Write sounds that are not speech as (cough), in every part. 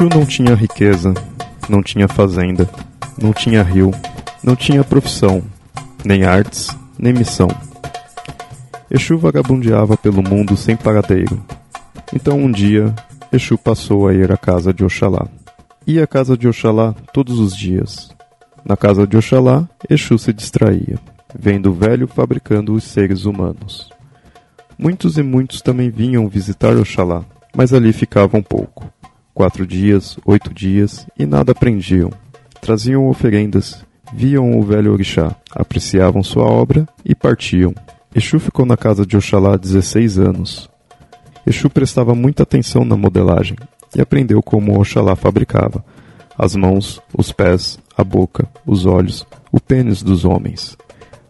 Exu não tinha riqueza, não tinha fazenda, não tinha rio, não tinha profissão, nem artes, nem missão. Exu vagabundeava pelo mundo sem paradeiro. Então um dia, Exu passou a ir à casa de Oxalá. Ia à casa de Oxalá todos os dias. Na casa de Oxalá, Exu se distraía, vendo o velho fabricando os seres humanos. Muitos e muitos também vinham visitar Oxalá, mas ali ficavam pouco quatro dias, oito dias, e nada aprendiam. Traziam oferendas, viam o velho orixá, apreciavam sua obra e partiam. Exu ficou na casa de Oxalá 16 anos. Exu prestava muita atenção na modelagem e aprendeu como Oxalá fabricava as mãos, os pés, a boca, os olhos, o pênis dos homens.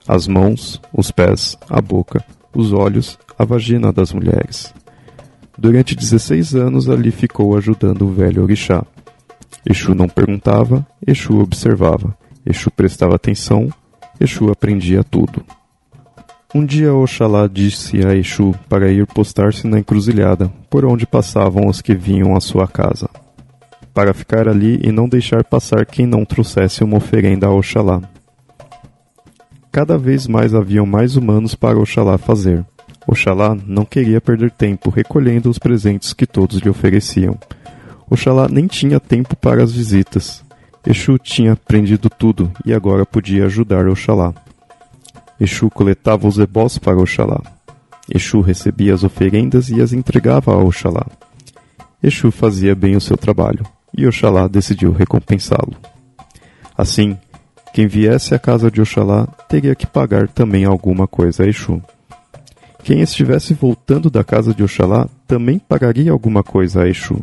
As mãos, os pés, a boca, os olhos, a vagina das mulheres. Durante 16 anos ali ficou ajudando o velho orixá. Exu não perguntava, Exu observava. Exu prestava atenção, Exu aprendia tudo. Um dia Oxalá disse a Exu para ir postar-se na encruzilhada, por onde passavam os que vinham à sua casa, para ficar ali e não deixar passar quem não trouxesse uma oferenda a Oxalá. Cada vez mais haviam mais humanos para Oxalá fazer. Oxalá não queria perder tempo recolhendo os presentes que todos lhe ofereciam. Oxalá nem tinha tempo para as visitas. Exu tinha aprendido tudo e agora podia ajudar Oxalá. Exu coletava os ebós para Oxalá. Exu recebia as oferendas e as entregava a Oxalá. Exu fazia bem o seu trabalho e Oxalá decidiu recompensá-lo. Assim, quem viesse à casa de Oxalá teria que pagar também alguma coisa a Exu. Quem estivesse voltando da casa de Oxalá também pagaria alguma coisa a Exu.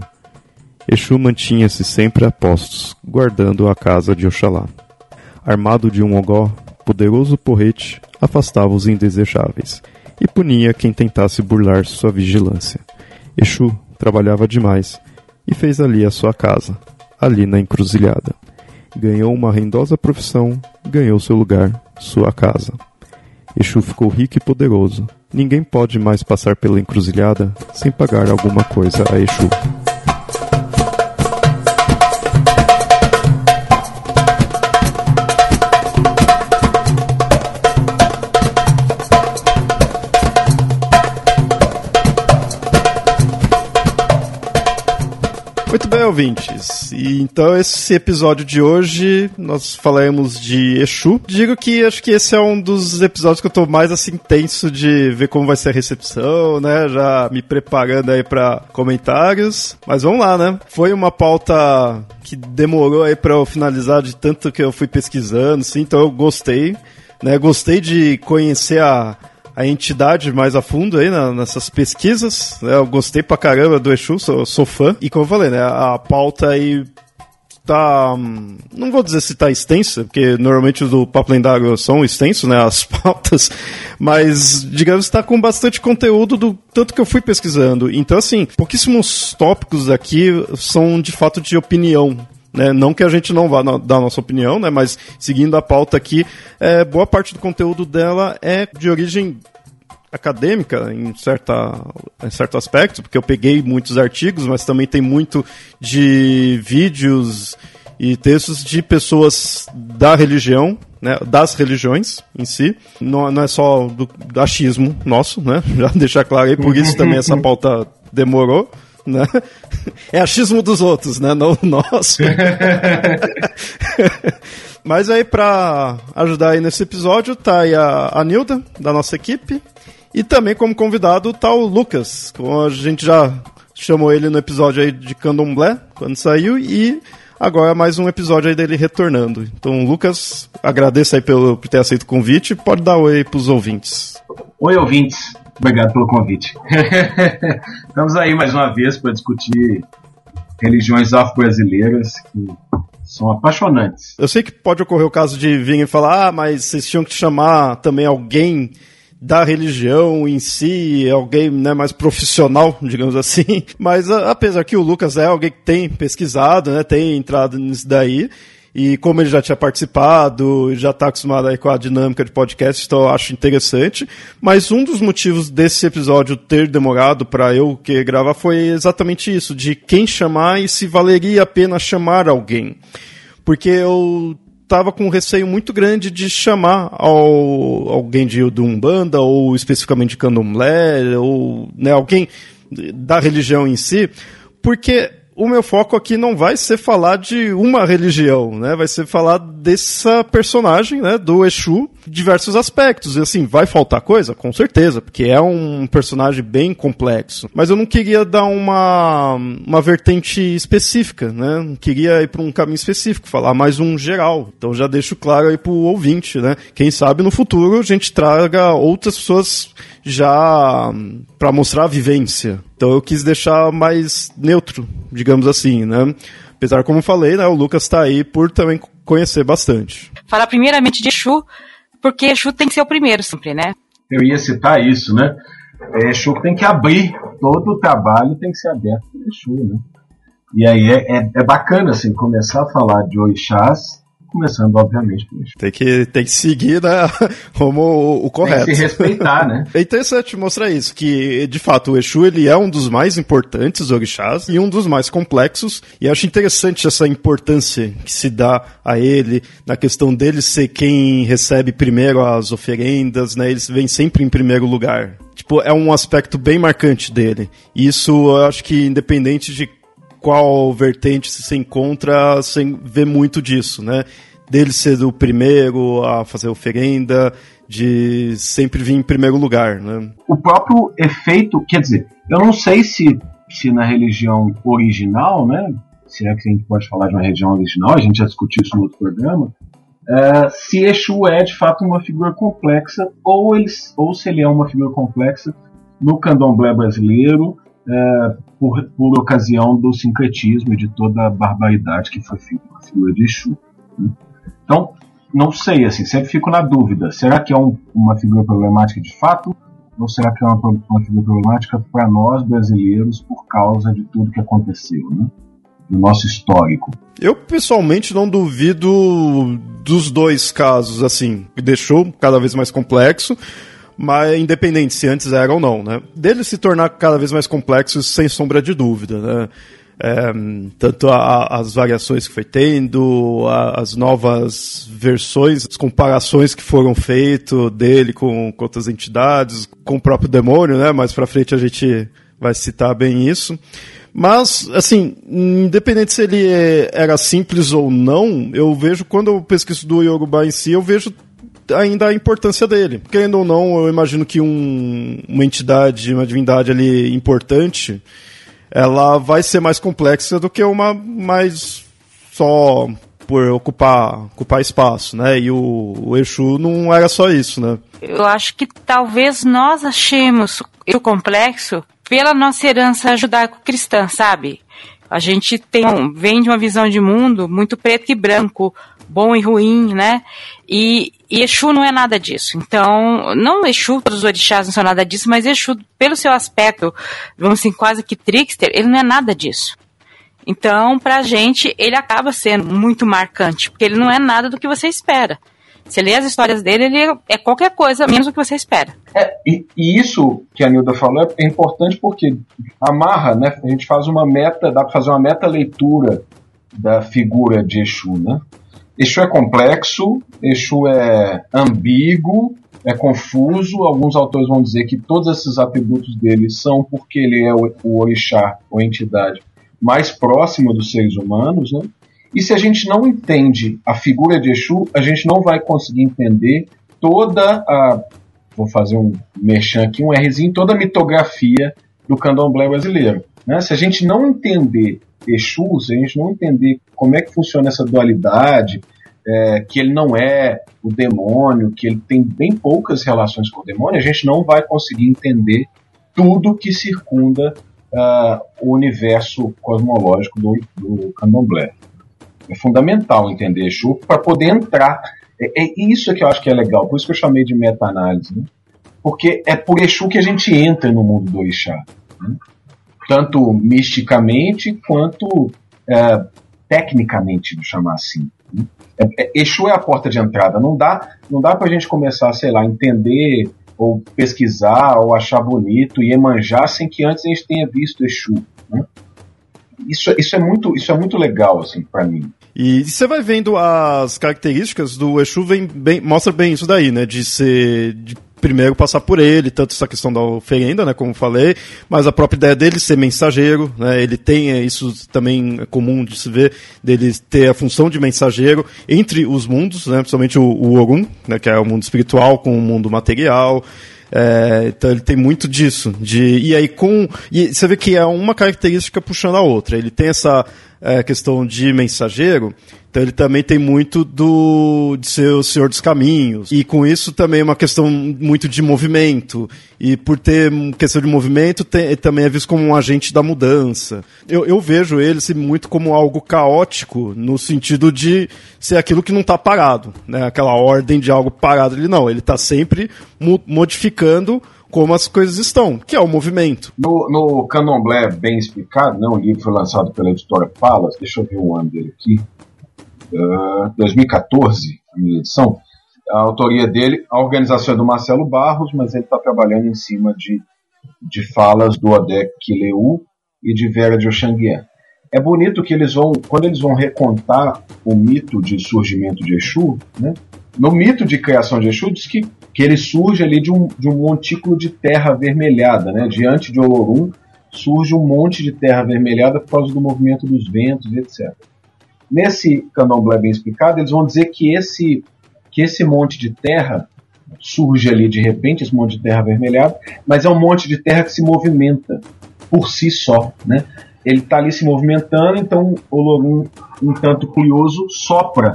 Exu mantinha-se sempre a postos, guardando a casa de Oxalá. Armado de um ogó, poderoso porrete afastava os indesejáveis e punia quem tentasse burlar sua vigilância. Exu trabalhava demais e fez ali a sua casa, ali na encruzilhada. Ganhou uma rendosa profissão, ganhou seu lugar, sua casa. Exu ficou rico e poderoso, Ninguém pode mais passar pela encruzilhada sem pagar alguma coisa a Exu. Ouvintes. E então esse episódio de hoje nós falaremos de Exu. Digo que acho que esse é um dos episódios que eu tô mais assim tenso de ver como vai ser a recepção, né? Já me preparando aí para comentários. Mas vamos lá, né? Foi uma pauta que demorou aí para eu finalizar de tanto que eu fui pesquisando, sim, então eu gostei, né? Gostei de conhecer a a entidade mais a fundo aí na, nessas pesquisas. Né? Eu gostei pra caramba do Exu, sou, sou fã. E como eu falei, né, a pauta aí tá. Não vou dizer se tá extensa, porque normalmente os do Papo Lendário são extensos, né? As (laughs) pautas. Mas, digamos, está com bastante conteúdo do tanto que eu fui pesquisando. Então, assim, pouquíssimos tópicos aqui são de fato de opinião. Né? Não que a gente não vá dar a nossa opinião, né? mas seguindo a pauta aqui, é, boa parte do conteúdo dela é de origem acadêmica em, certa, em certo aspecto, porque eu peguei muitos artigos, mas também tem muito de vídeos e textos de pessoas da religião, né, das religiões em si. Não, não é só do, achismo nosso, né? (laughs) Já deixar claro aí, por isso também essa pauta demorou né? (laughs) É achismo dos outros, né? Não o nosso. (laughs) Mas aí, para ajudar aí nesse episódio, tá aí a, a Nilda, da nossa equipe. E também como convidado tá o Lucas, como a gente já chamou ele no episódio aí de Candomblé, quando saiu, e agora é mais um episódio aí dele retornando. Então, Lucas, agradeço aí pelo, por ter aceito o convite, pode dar oi pros ouvintes. Oi, ouvintes. Obrigado pelo convite. (laughs) Estamos aí mais uma vez para discutir religiões afro-brasileiras que são apaixonantes. Eu sei que pode ocorrer o caso de vir e falar, ah, mas vocês tinham que chamar também alguém da religião em si, alguém né, mais profissional, (laughs) digamos assim. Mas a, apesar que o Lucas é alguém que tem pesquisado, né, tem entrado nisso daí, e como ele já tinha participado, já está acostumado aí com a dinâmica de podcast, então eu acho interessante. Mas um dos motivos desse episódio ter demorado para eu que gravar foi exatamente isso, de quem chamar e se valeria a pena chamar alguém. Porque eu tava com um receio muito grande de chamar ao, alguém de, de Umbanda, ou especificamente de Candomblé, ou né, alguém da religião em si, porque o meu foco aqui não vai ser falar de uma religião, né? Vai ser falar dessa personagem, né? Do Exu, diversos aspectos. E assim, vai faltar coisa? Com certeza, porque é um personagem bem complexo. Mas eu não queria dar uma, uma vertente específica, né? Não queria ir para um caminho específico, falar mais um geral. Então já deixo claro aí pro ouvinte, né? Quem sabe no futuro a gente traga outras pessoas já para mostrar a vivência. Então eu quis deixar mais neutro, digamos assim, né? Apesar, como falei, né, o Lucas está aí por também conhecer bastante. Falar primeiramente de Exu, porque Exu tem que ser o primeiro sempre, né? Eu ia citar isso, né? É, Exu tem que abrir, todo o trabalho tem que ser aberto por Exu, né? E aí é, é, é bacana, assim, começar a falar de orixás começando, obviamente. Tem que, tem que seguir né, (laughs) como o, o correto. Tem que se respeitar, né? (laughs) É interessante mostrar isso, que de fato o Exu ele é um dos mais importantes orixás e um dos mais complexos, e acho interessante essa importância que se dá a ele, na questão dele ser quem recebe primeiro as oferendas, né? Ele vem sempre em primeiro lugar. Tipo, é um aspecto bem marcante dele. E isso eu acho que independente de qual vertente se encontra, você vê muito disso, né? Dele ser o primeiro a fazer oferenda, de sempre vir em primeiro lugar, né? O próprio efeito, quer dizer, eu não sei se, se na religião original, né? Se é que a gente pode falar de uma religião original, a gente já discutiu isso no outro programa, Uh, se Exu é de fato uma figura complexa, ou, ele, ou se ele é uma figura complexa no candomblé brasileiro, é, por, por, ocasião do sincretismo e de toda a barbaridade que foi feita com a figura de Exu. Né? Então, não sei, assim, sempre fico na dúvida. Será que é um, uma figura problemática de fato? Ou será que é uma, uma figura problemática para nós brasileiros por causa de tudo que aconteceu, né? Do nosso histórico. Eu pessoalmente não duvido dos dois casos, assim, deixou cada vez mais complexo mas independente se antes era ou não, né? Dele se tornar cada vez mais complexo, sem sombra de dúvida, né? É, tanto a, as variações que foi tendo, a, as novas versões, as comparações que foram feitas dele com, com outras entidades, com o próprio demônio, né? Mais pra frente a gente vai citar bem isso. Mas, assim, independente se ele era simples ou não, eu vejo, quando eu pesquiso do Yoruba em si, eu vejo ainda a importância dele. Querendo ou não, eu imagino que um, uma entidade, uma divindade ali importante, ela vai ser mais complexa do que uma mais só por ocupar, ocupar espaço, né? E o, o Exu não era só isso, né? Eu acho que talvez nós achemos o complexo pela nossa herança judaico-cristã, sabe? A gente tem vem de uma visão de mundo muito preto e branco, bom e ruim, né? E, e Exu não é nada disso. Então, não Exu, todos os orixás não são nada disso, mas Exu, pelo seu aspecto, vamos assim, quase que trickster, ele não é nada disso. Então, pra gente, ele acaba sendo muito marcante, porque ele não é nada do que você espera. Você lê as histórias dele, ele é qualquer coisa menos do que você espera. É, e, e, isso que a Nilda falou é importante porque amarra, né? A gente faz uma meta, dá para fazer uma meta leitura da figura de Exu, né? Exu é complexo, Exu é ambíguo, é confuso. Alguns autores vão dizer que todos esses atributos dele são porque ele é o, o orixá, ou entidade, mais próxima dos seres humanos. Né? E se a gente não entende a figura de Exu, a gente não vai conseguir entender toda a vou fazer um merchan aqui, um Rzinho, toda a mitografia do candomblé brasileiro. Né? Se a gente não entender Exu, se a gente não entender como é que funciona essa dualidade, é, que ele não é o demônio, que ele tem bem poucas relações com o demônio, a gente não vai conseguir entender tudo que circunda uh, o universo cosmológico do, do candomblé. É fundamental entender Exu para poder entrar. É, é, isso que eu acho que é legal, por isso que eu chamei de meta-análise. Né? Porque é por Exu que a gente entra no mundo do Orixá. Né? Tanto misticamente quanto é, tecnicamente, vou chamar assim. Né? É, é, Exu é a porta de entrada. Não dá, não dá para a gente começar, sei lá, entender ou pesquisar ou achar bonito e emanjar sem que antes a gente tenha visto Exu. Né? Isso, isso, é muito, isso é muito legal assim para mim. E você vai vendo as características do Exu, vem bem, mostra bem isso daí, né? De ser. De primeiro passar por ele, tanto essa questão da oferenda, né, como falei, mas a própria ideia dele ser mensageiro, né, ele tem é, isso também é comum de se ver, dele ter a função de mensageiro entre os mundos, né, principalmente o, o né, que é o mundo espiritual com o mundo material, é, então ele tem muito disso. De, e aí com. E você vê que é uma característica puxando a outra. Ele tem essa é, questão de mensageiro, então ele também tem muito do de ser o senhor dos caminhos. E com isso também é uma questão muito de movimento. E por ter questão de movimento, tem, também é visto como um agente da mudança. Eu, eu vejo ele assim, muito como algo caótico, no sentido de ser aquilo que não está parado. Né? Aquela ordem de algo parado. Ele não, ele está sempre modificando como as coisas estão, que é o movimento. No, no Candomblé Bem Explicado, né, o livro foi lançado pela editora Palas, deixa eu ver o ano dele aqui, uh, 2014, a minha edição, a autoria dele, a organização é do Marcelo Barros, mas ele está trabalhando em cima de, de falas do Odek Kileu e de Vera de Oxanguian. É bonito que eles vão, quando eles vão recontar o mito de surgimento de Exu, né, no mito de criação de Exu diz que, que ele surge ali de um, de um montículo de terra avermelhada, né? Diante de Olorum surge um monte de terra avermelhada por causa do movimento dos ventos, etc. Nesse candomblé bem explicado, eles vão dizer que esse, que esse monte de terra surge ali de repente, esse monte de terra avermelhada, mas é um monte de terra que se movimenta por si só, né? Ele está ali se movimentando, então Olorum, um tanto curioso, sopra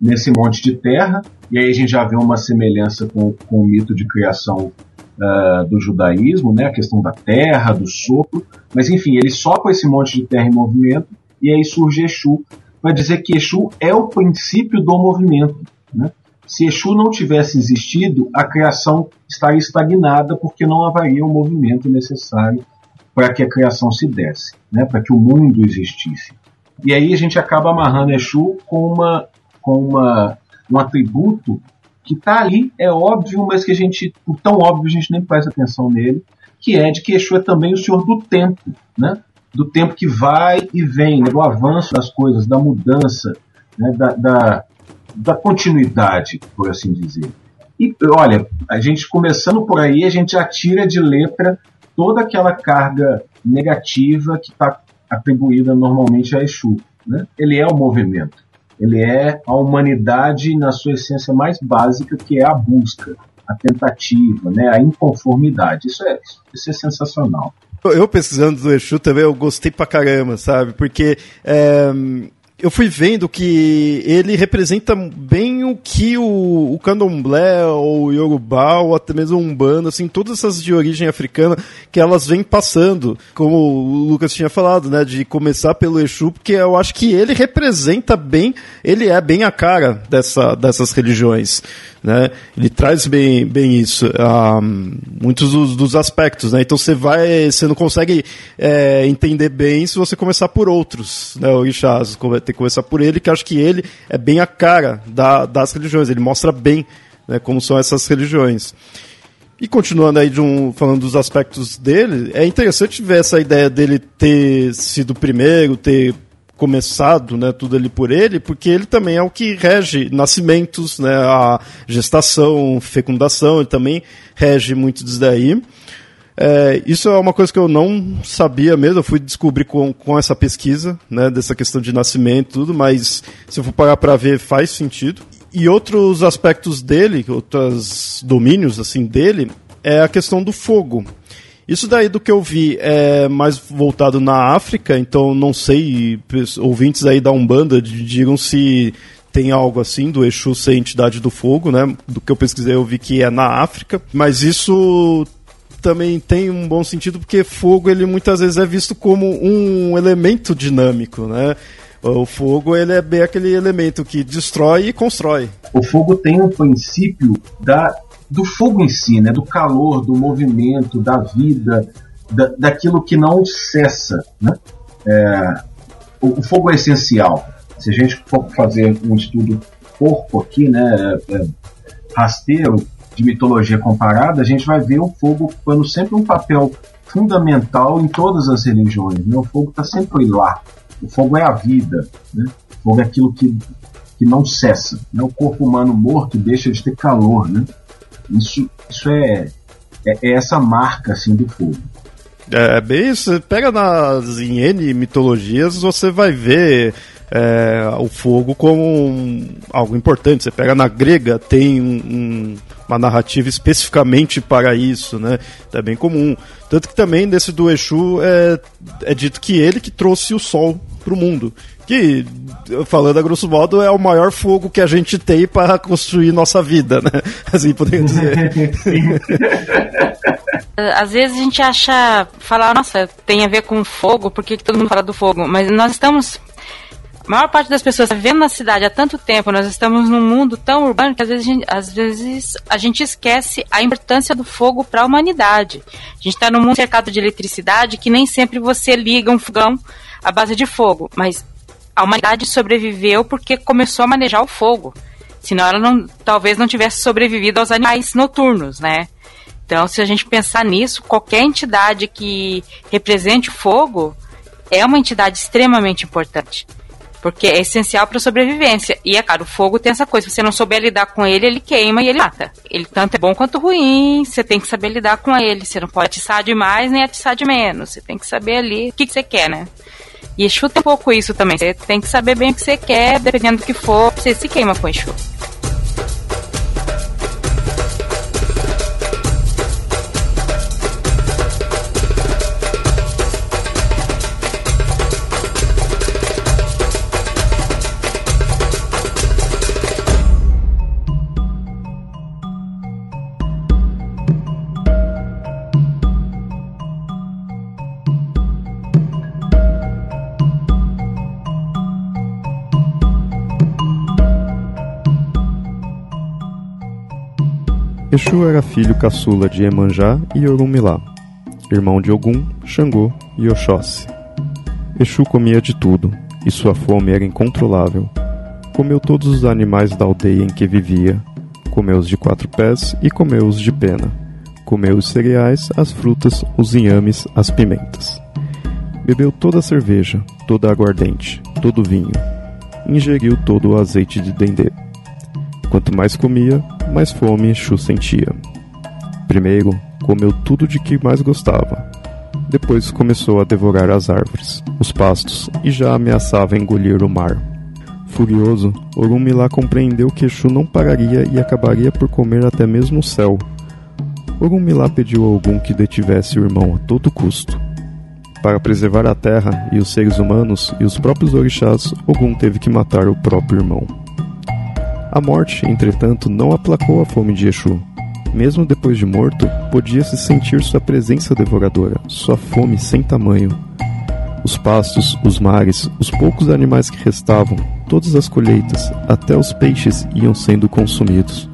nesse monte de terra, e aí a gente já vê uma semelhança com, com o mito de criação uh, do judaísmo, né? a questão da terra, do sopro, mas enfim, ele sopra esse monte de terra em movimento, e aí surge Exu, para dizer que Exu é o princípio do movimento. Né? Se Exu não tivesse existido, a criação estaria estagnada porque não haveria o movimento necessário para que a criação se desse, né? para que o mundo existisse. E aí a gente acaba amarrando Exu com uma com uma, um atributo que está ali, é óbvio, mas que a gente, por tão óbvio, a gente nem presta atenção nele, que é de que Exu é também o senhor do tempo, né? do tempo que vai e vem, né? do avanço das coisas, da mudança, né? da, da, da continuidade, por assim dizer. E olha, a gente começando por aí, a gente já tira de letra toda aquela carga negativa que está atribuída normalmente a Exu. Né? Ele é o movimento. Ele é a humanidade na sua essência mais básica, que é a busca, a tentativa, né, a inconformidade. Isso é, isso é sensacional. Eu pesquisando do Exu também, eu gostei pra caramba, sabe? Porque é, eu fui vendo que ele representa bem o que o, o candomblé, ou o yorubá, ou até mesmo o umbanda, assim, todas essas de origem africana, que elas vêm passando, como o Lucas tinha falado, né, de começar pelo Exu, porque eu acho que ele representa bem, ele é bem a cara dessa, dessas religiões né? Ele traz bem, bem isso, um, muitos dos, dos, aspectos, né? Então você vai, você não consegue é, entender bem se você começar por outros, né? O Richard, tem que começar por ele, que acho que ele é bem a cara da, das religiões, ele mostra bem né, como são essas religiões. E continuando aí de um, falando dos aspectos dele, é interessante ver essa ideia dele ter sido o primeiro, ter começado, né, tudo ali por ele, porque ele também é o que rege nascimentos, né, a gestação, fecundação, ele também rege muito disso daí. É, isso é uma coisa que eu não sabia mesmo, eu fui descobrir com, com essa pesquisa, né, dessa questão de nascimento e tudo, mas se eu for parar para ver, faz sentido. E outros aspectos dele, outros domínios assim dele, é a questão do fogo. Isso daí do que eu vi é mais voltado na África, então não sei, ouvintes aí da Umbanda digam se tem algo assim do Exu ser entidade do fogo, né? Do que eu pesquisei eu vi que é na África, mas isso também tem um bom sentido porque fogo ele muitas vezes é visto como um elemento dinâmico, né? O fogo ele é bem aquele elemento que destrói e constrói. O fogo tem um princípio da, do fogo em si, né? do calor, do movimento, da vida, da, daquilo que não cessa. Né? É, o, o, fogo é essencial. Se a gente for fazer um estudo corpo aqui, né, é, é rasteiro de mitologia comparada, a gente vai ver o fogo ocupando sempre um papel fundamental em todas as religiões. Né? O fogo está sempre lá. O fogo é a vida, né? O fogo é aquilo que, que não cessa. Né? O corpo humano morto deixa de ter calor, né? Isso, isso é, é, é essa marca assim do fogo. É, é bem isso. Pega nas em N mitologias, você vai ver é, o fogo como um, algo importante. Você pega na grega, tem um, um, uma narrativa especificamente para isso, né? É bem comum. Tanto que também nesse do Exu é, é dito que ele que trouxe o sol para o mundo. Que, falando a grosso modo, é o maior fogo que a gente tem para construir nossa vida, né? (laughs) Assim poderia dizer. (laughs) Às vezes a gente acha, falar, nossa, tem a ver com fogo, por que todo mundo fala do fogo? Mas nós estamos a maior parte das pessoas tá vivendo na cidade há tanto tempo, nós estamos num mundo tão urbano que às vezes a gente, às vezes, a gente esquece a importância do fogo para a humanidade. A gente está num mundo cercado de eletricidade que nem sempre você liga um fogão à base de fogo, mas a humanidade sobreviveu porque começou a manejar o fogo. Senão ela não, talvez não tivesse sobrevivido aos animais noturnos, né? Então, se a gente pensar nisso, qualquer entidade que represente o fogo é uma entidade extremamente importante. Porque é essencial para sobrevivência. E é claro, o fogo tem essa coisa. Se você não souber lidar com ele, ele queima e ele mata. Ele tanto é bom quanto ruim. Você tem que saber lidar com ele. Você não pode atiçar demais nem atiçar de menos. Você tem que saber ali o que, que você quer, né? E tem um pouco isso também. Você tem que saber bem o que você quer, dependendo do que for, você se queima com Exu. Exu era filho caçula de Emanjá e Orunmilá, irmão de Ogum, Xangô e Oxóssi. Exu comia de tudo, e sua fome era incontrolável. Comeu todos os animais da aldeia em que vivia, comeu os de quatro pés e comeu os de pena. Comeu os cereais, as frutas, os inhames, as pimentas. Bebeu toda a cerveja, toda a aguardente, todo o vinho. Ingeriu todo o azeite de dendê. Quanto mais comia, mais fome Exu sentia. Primeiro, comeu tudo de que mais gostava. Depois começou a devorar as árvores, os pastos e já ameaçava engolir o mar. Furioso, Orumilá compreendeu que Exu não pararia e acabaria por comer até mesmo o céu. Orumilá pediu a Ogum que detivesse o irmão a todo custo. Para preservar a terra e os seres humanos e os próprios orixás, Ogum teve que matar o próprio irmão. A morte, entretanto, não aplacou a fome de Exu. Mesmo depois de morto, podia-se sentir sua presença devoradora, sua fome sem tamanho. Os pastos, os mares, os poucos animais que restavam, todas as colheitas, até os peixes iam sendo consumidos.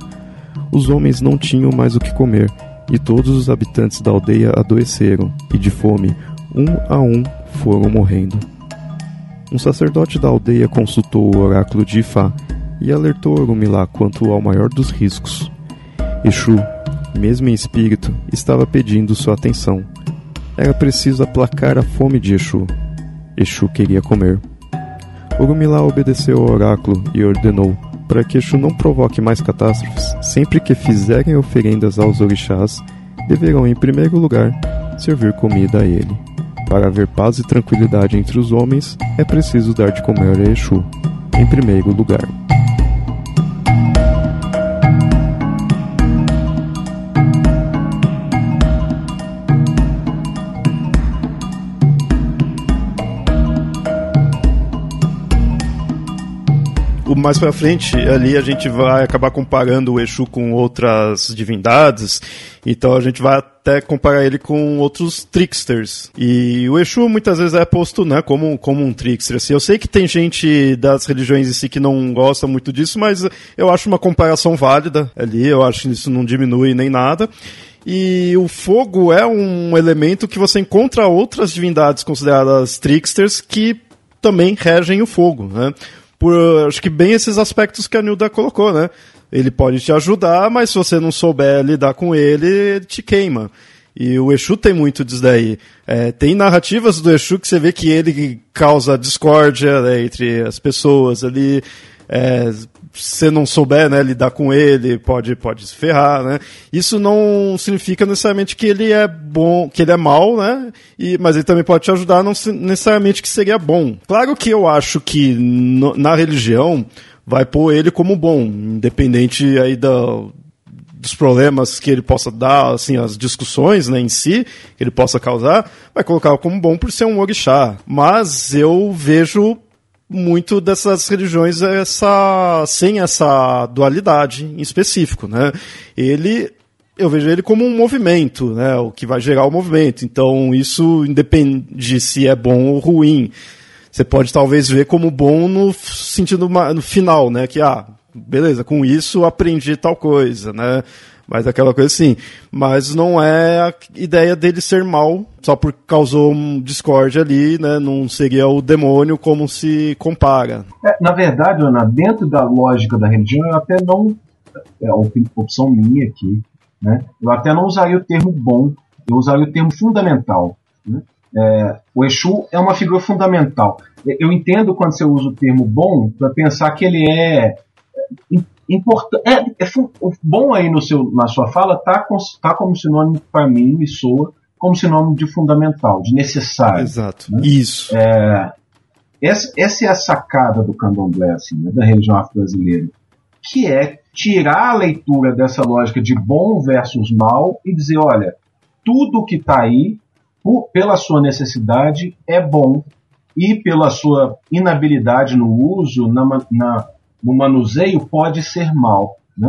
Os homens não tinham mais o que comer, e todos os habitantes da aldeia adoeceram, e de fome, um a um, foram morrendo. Um sacerdote da aldeia consultou o oráculo de Ifá e alertou Orumilá quanto ao maior dos riscos. Exu, mesmo em espírito, estava pedindo sua atenção. Era preciso aplacar a fome de Exu. Exu queria comer. Orumilá obedeceu ao oráculo e ordenou para que Exu não provoque mais catástrofes. Sempre que fizerem oferendas aos orixás, deverão, em primeiro lugar, servir comida a ele. Para haver paz e tranquilidade entre os homens, é preciso dar de comer a Exu, em primeiro lugar. Mais pra frente, ali a gente vai acabar comparando o Exu com outras divindades, então a gente vai até comparar ele com outros tricksters. E o Exu muitas vezes é posto, né, como, como um trickster. Assim, eu sei que tem gente das religiões em si que não gosta muito disso, mas eu acho uma comparação válida ali, eu acho que isso não diminui nem nada. E o fogo é um elemento que você encontra outras divindades consideradas tricksters que também regem o fogo, né? Por, acho que bem esses aspectos que a Nilda colocou, né? Ele pode te ajudar, mas se você não souber lidar com ele, ele te queima. E o Exu tem muito disso daí. É, tem narrativas do Exu que você vê que ele causa discórdia né, entre as pessoas ali. É, você não souber né, lidar com ele, pode, pode se ferrar, né? Isso não significa necessariamente que ele é bom, que ele é mal, né? E, mas ele também pode te ajudar, não necessariamente que seria bom. Claro que eu acho que no, na religião vai pôr ele como bom, independente aí da, dos problemas que ele possa dar, assim, as discussões né, em si, que ele possa causar, vai colocar como bom por ser um orixá. Mas eu vejo muito dessas religiões essa sem essa dualidade em específico, né? Ele eu vejo ele como um movimento, né? O que vai gerar o movimento. Então isso independe se é bom ou ruim. Você pode talvez ver como bom no sentido no final, né? Que ah, beleza, com isso aprendi tal coisa, né? Mas aquela coisa assim. Mas não é a ideia dele ser mal, só porque causou um discórdia ali, né? Não seria o demônio como se compara. É, na verdade, Ana, dentro da lógica da religião, eu até não. É uma opção minha aqui, né? Eu até não usaria o termo bom, eu usaria o termo fundamental. Né? É, o Exu é uma figura fundamental. Eu entendo quando você usa o termo bom para pensar que ele é importante. É, é, o bom aí no seu, na sua fala tá, tá como sinônimo para mim, me soa como sinônimo de fundamental, de necessário. Exato. Né? Isso. É, essa, essa é a sacada do candomblé, assim, né, da religião afro-brasileira, que é tirar a leitura dessa lógica de bom versus mal e dizer, olha, tudo que está aí, por, pela sua necessidade, é bom e pela sua inabilidade no uso, na, na no manuseio pode ser mal. Né?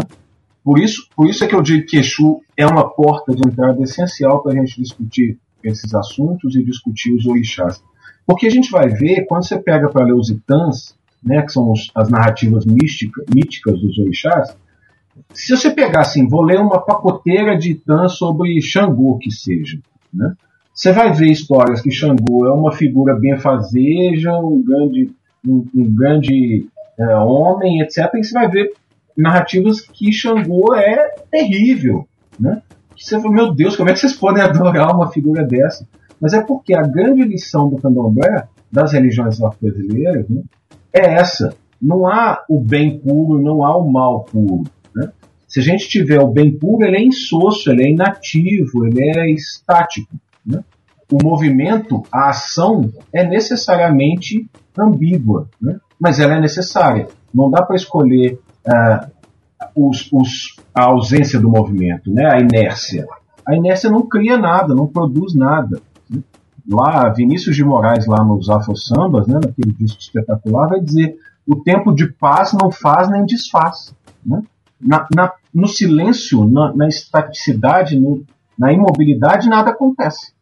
Por, isso, por isso é que eu digo que Exu é uma porta de entrada essencial para a gente discutir esses assuntos e discutir os orixás. Porque a gente vai ver, quando você pega para ler os itãs, né, que são os, as narrativas mística, míticas dos orixás, se você pegar assim, vou ler uma pacoteira de itãs sobre Xangô, que seja, né, você vai ver histórias que Xangô é uma figura benfazeja, um grande, um, um grande é, homem, etc. E você vai ver narrativas que Xangô é terrível, né? Você fala, meu Deus, como é que vocês podem adorar uma figura dessa? Mas é porque a grande lição do candomblé, das religiões afro-brasileiras, né, é essa. Não há o bem puro, não há o mal puro. Né? Se a gente tiver o bem puro, ele é insosso, ele é inativo, ele é estático. Né? O movimento, a ação, é necessariamente ambígua. Né? Mas ela é necessária. Não dá para escolher uh, os, os, a ausência do movimento, né? a inércia. A inércia não cria nada, não produz nada. Lá, Vinícius de Moraes, lá nos Afro Sambas, né, naquele disco espetacular, vai dizer: o tempo de paz não faz nem desfaz. Né? Na, na, no silêncio, na, na estaticidade, no, na imobilidade, nada acontece.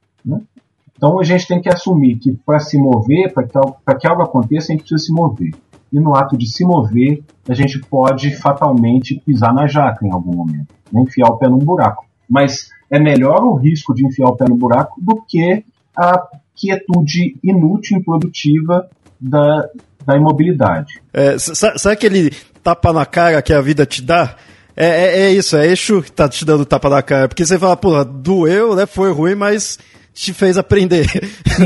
Então a gente tem que assumir que para se mover, para que, algo aconteça, a gente precisa se mover. E no ato de se mover, a gente pode fatalmente pisar na jaca em algum momento, né? enfiar o pé num buraco. Mas é melhor o risco de enfiar o pé no buraco do que a quietude inútil, improdutiva da, da imobilidade. É, sabe aquele tapa na cara que a vida te dá? É, é, é, isso, é eixo que tá te dando tapa na cara. Porque você fala, pô, doeu, né? Foi ruim, mas te fez aprender.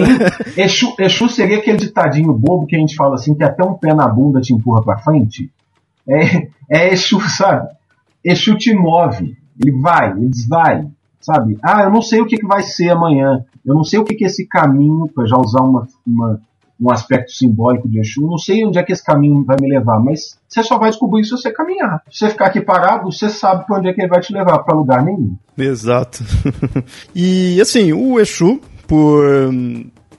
(laughs) Exu, seria aquele ditadinho bobo que a gente fala assim, que até um pé na bunda te empurra para frente. É, é Exu, sabe? Exu te move. Ele vai, ele vai, sabe? Ah, eu não sei o que, que vai ser amanhã. Eu não sei o que, que é esse caminho, para já usar uma, uma um aspecto simbólico de Exu. Não sei onde é que esse caminho vai me levar, mas você só vai descobrir se você caminhar. Se você ficar aqui parado, você sabe para onde é que ele vai te levar, para lugar nenhum. Exato. (laughs) e assim, o Exu, por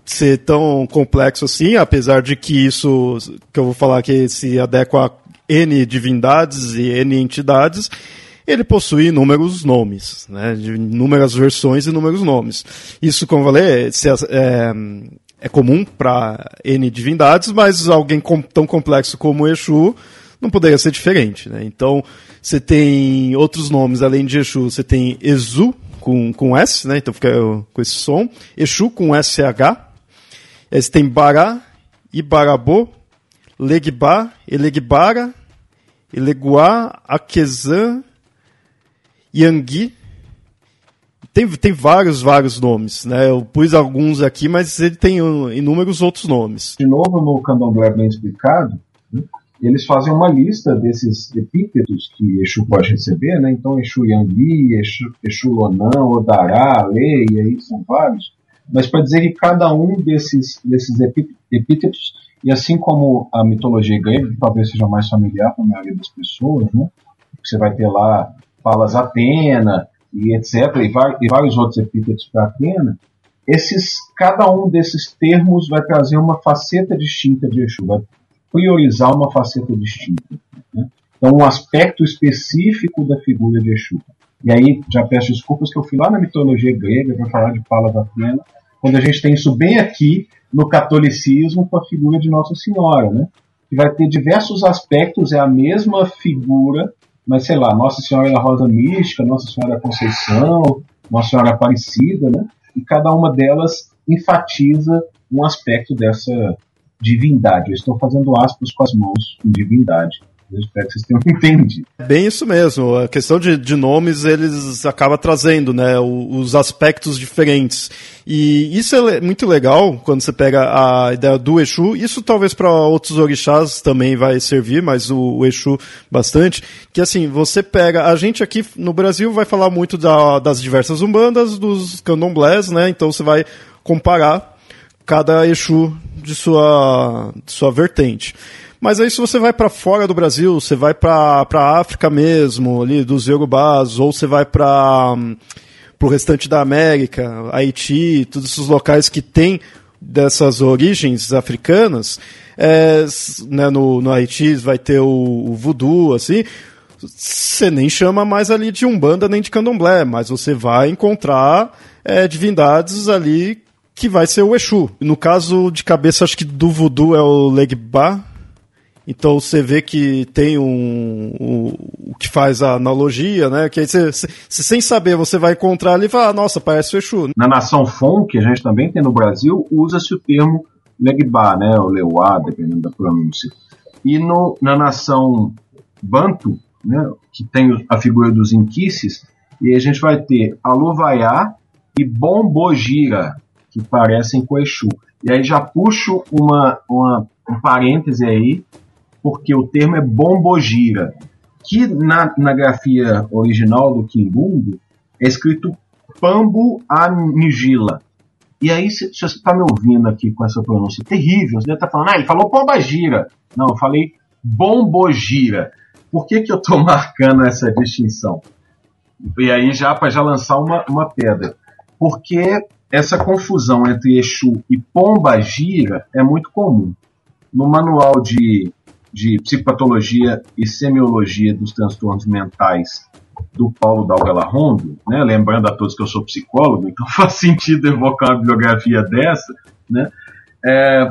ser tão complexo assim, apesar de que isso que eu vou falar que se adequa N divindades e N entidades, ele possui inúmeros nomes, né, de inúmeras versões e inúmeros nomes. Isso, como eu falei, é, é, é comum para N divindades, mas alguém com, tão complexo como Exu não poderia ser diferente. Né? Então, você tem outros nomes além de Exu, você tem Exu com, com S, né? então fica com esse som, Exu com SH, aí você tem Bará, Ibarabô, Legbá, Elegbara, Eleguá, Aquezan, Yangui. Tem, tem vários, vários nomes, né? Eu pus alguns aqui, mas ele tem inúmeros outros nomes. De novo, no candomblé bem explicado, né? eles fazem uma lista desses epítetos que Exu pode receber, né? Então, Exu Yangui, Exu, Exu Lonão, Odará, Lei, e aí são vários. Mas para dizer que cada um desses, desses epítetos, e assim como a mitologia grega, que talvez seja mais familiar para a maioria das pessoas, né? Você vai ter lá Palas Atena e etc. E, e vários outros epítetos para Atena. Esses, cada um desses termos vai trazer uma faceta distinta de Exu, vai priorizar uma faceta distinta. Né? Então, um aspecto específico da figura de Exu. E aí, já peço desculpas que eu fui lá na mitologia grega para falar de Palas Atena, quando a gente tem isso bem aqui no catolicismo com a figura de Nossa Senhora, né? que vai ter diversos aspectos, é a mesma figura, mas sei lá, Nossa Senhora da Rosa Mística, Nossa Senhora da Conceição, Nossa Senhora Aparecida, né? E cada uma delas enfatiza um aspecto dessa divindade. Eu estou fazendo aspas com as mãos em divindade. Eu espero que vocês tenham entendido. Bem isso mesmo. A questão de, de nomes, eles acaba trazendo, né, os aspectos diferentes. E isso é muito legal quando você pega a ideia do Exu. Isso talvez para outros orixás também vai servir, mas o, o, Exu bastante. Que assim, você pega. A gente aqui no Brasil vai falar muito da, das diversas umbandas, dos candomblés, né? Então você vai comparar cada Exu de sua, de sua vertente. Mas aí se você vai para fora do Brasil, você vai para África mesmo, ali dos Yorubás, ou você vai para o restante da América, Haiti, todos esses locais que têm dessas origens africanas, é, né, no, no Haiti vai ter o, o voodoo, assim, você nem chama mais ali de umbanda nem de candomblé, mas você vai encontrar é, divindades ali que vai ser o Exu. No caso de cabeça, acho que do voodoo é o Legba, então você vê que tem um, um, o que faz a analogia, né? Que aí você, sem saber você vai encontrar ali e fala, ah, nossa, parece o Exu. Na nação Fon, que a gente também tem no Brasil, usa-se o termo Legba, né? Ou Leuá, dependendo da pronúncia. E no, na nação Banto, né? Que tem a figura dos inquices, e a gente vai ter Aluvaiá e Bombogira, que parecem com Exu. E aí já puxo uma, uma, um parêntese aí porque o termo é bombogira, que na, na grafia original do Kimbundo é escrito Pambu Anigila. E aí, se, você está me ouvindo aqui com essa pronúncia terrível, você deve estar tá falando, ah, ele falou pombagira. Não, eu falei bombogira. Por que, que eu estou (laughs) marcando essa distinção? E aí, já para já lançar uma, uma pedra. Porque essa confusão entre Exu e pombagira é muito comum. No manual de de psicopatologia e semiologia dos transtornos mentais do Paulo Dalgalarrondo, né? lembrando a todos que eu sou psicólogo, então (laughs) faz sentido evocar uma biografia dessa, né? É,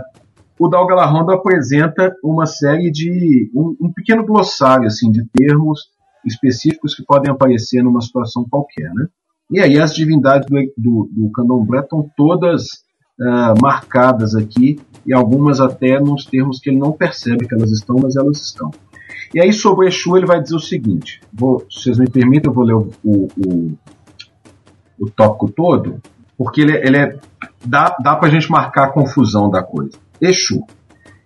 o Dalgalarrondo apresenta uma série de um, um, pequeno glossário assim de termos específicos que podem aparecer numa situação qualquer, né? E aí as divindades do, do, do candomblé estão todas uh, marcadas aqui e algumas até nos termos que ele não percebe que elas estão, mas elas estão. E aí sobre Exu ele vai dizer o seguinte, vou, se vocês me permitem, eu vou ler o, o, o, o tópico todo, porque ele, ele é, dá, dá para a gente marcar a confusão da coisa. Exu,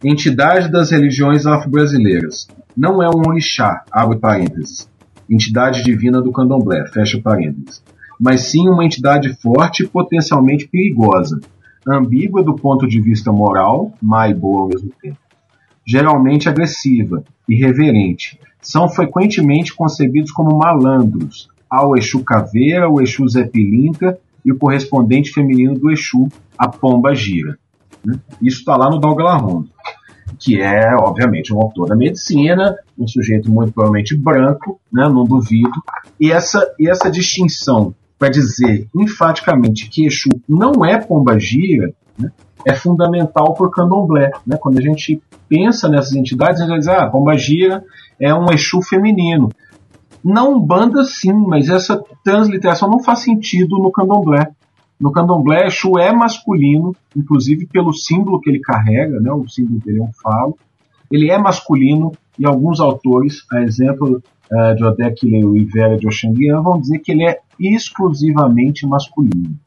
entidade das religiões afro-brasileiras, não é um orixá, abre parênteses, entidade divina do candomblé, fecha parênteses, mas sim uma entidade forte e potencialmente perigosa, ambígua do ponto de vista moral, má e boa ao mesmo tempo. Geralmente agressiva, irreverente. São frequentemente concebidos como malandros, ao Exu Caveira, o Exu Zé e o correspondente feminino do Exu, a Pomba Gira. Né? Isso está lá no Dalgalarrondo. que é, obviamente, um autor da medicina, um sujeito muito provavelmente branco, né, não duvido. E essa, e essa distinção para dizer enfaticamente que Exu não é pombagira né, é fundamental por candomblé. Né? Quando a gente pensa nessas entidades, a gente vai dizer, ah, pombagira é um Exu feminino. Não banda sim, mas essa transliteração não faz sentido no candomblé. No candomblé, Exu é masculino, inclusive pelo símbolo que ele carrega, né, o símbolo dele é um falo. Ele é masculino e alguns autores, a exemplo de Odek Leu e Vera de Oxanguian, vão dizer que ele é exclusivamente masculino.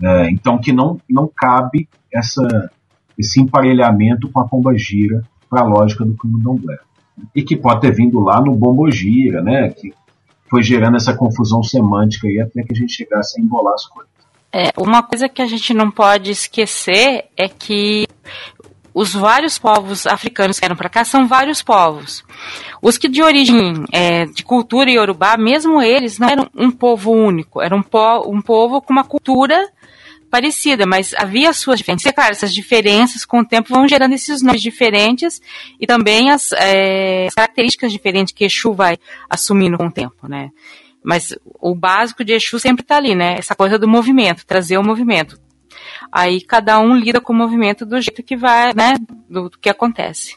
Uh, então que não, não cabe essa, esse emparelhamento com a pombagira para a lógica do candomblé. E que pode ter vindo lá no bombogira, né, que foi gerando essa confusão semântica aí até que a gente chegasse a embolar as coisas. É, uma coisa que a gente não pode esquecer é que os vários povos africanos que eram para cá são vários povos. Os que de origem é, de cultura iorubá, mesmo eles não eram um povo único, era um, po um povo com uma cultura parecida, mas havia suas diferenças. E, claro, essas diferenças com o tempo vão gerando esses nomes diferentes e também as, é, as características diferentes que Exu vai assumindo com o tempo, né? Mas o básico de Exu sempre está ali, né? Essa coisa do movimento, trazer o movimento. Aí cada um lida com o movimento do jeito que vai, né? Do, do que acontece.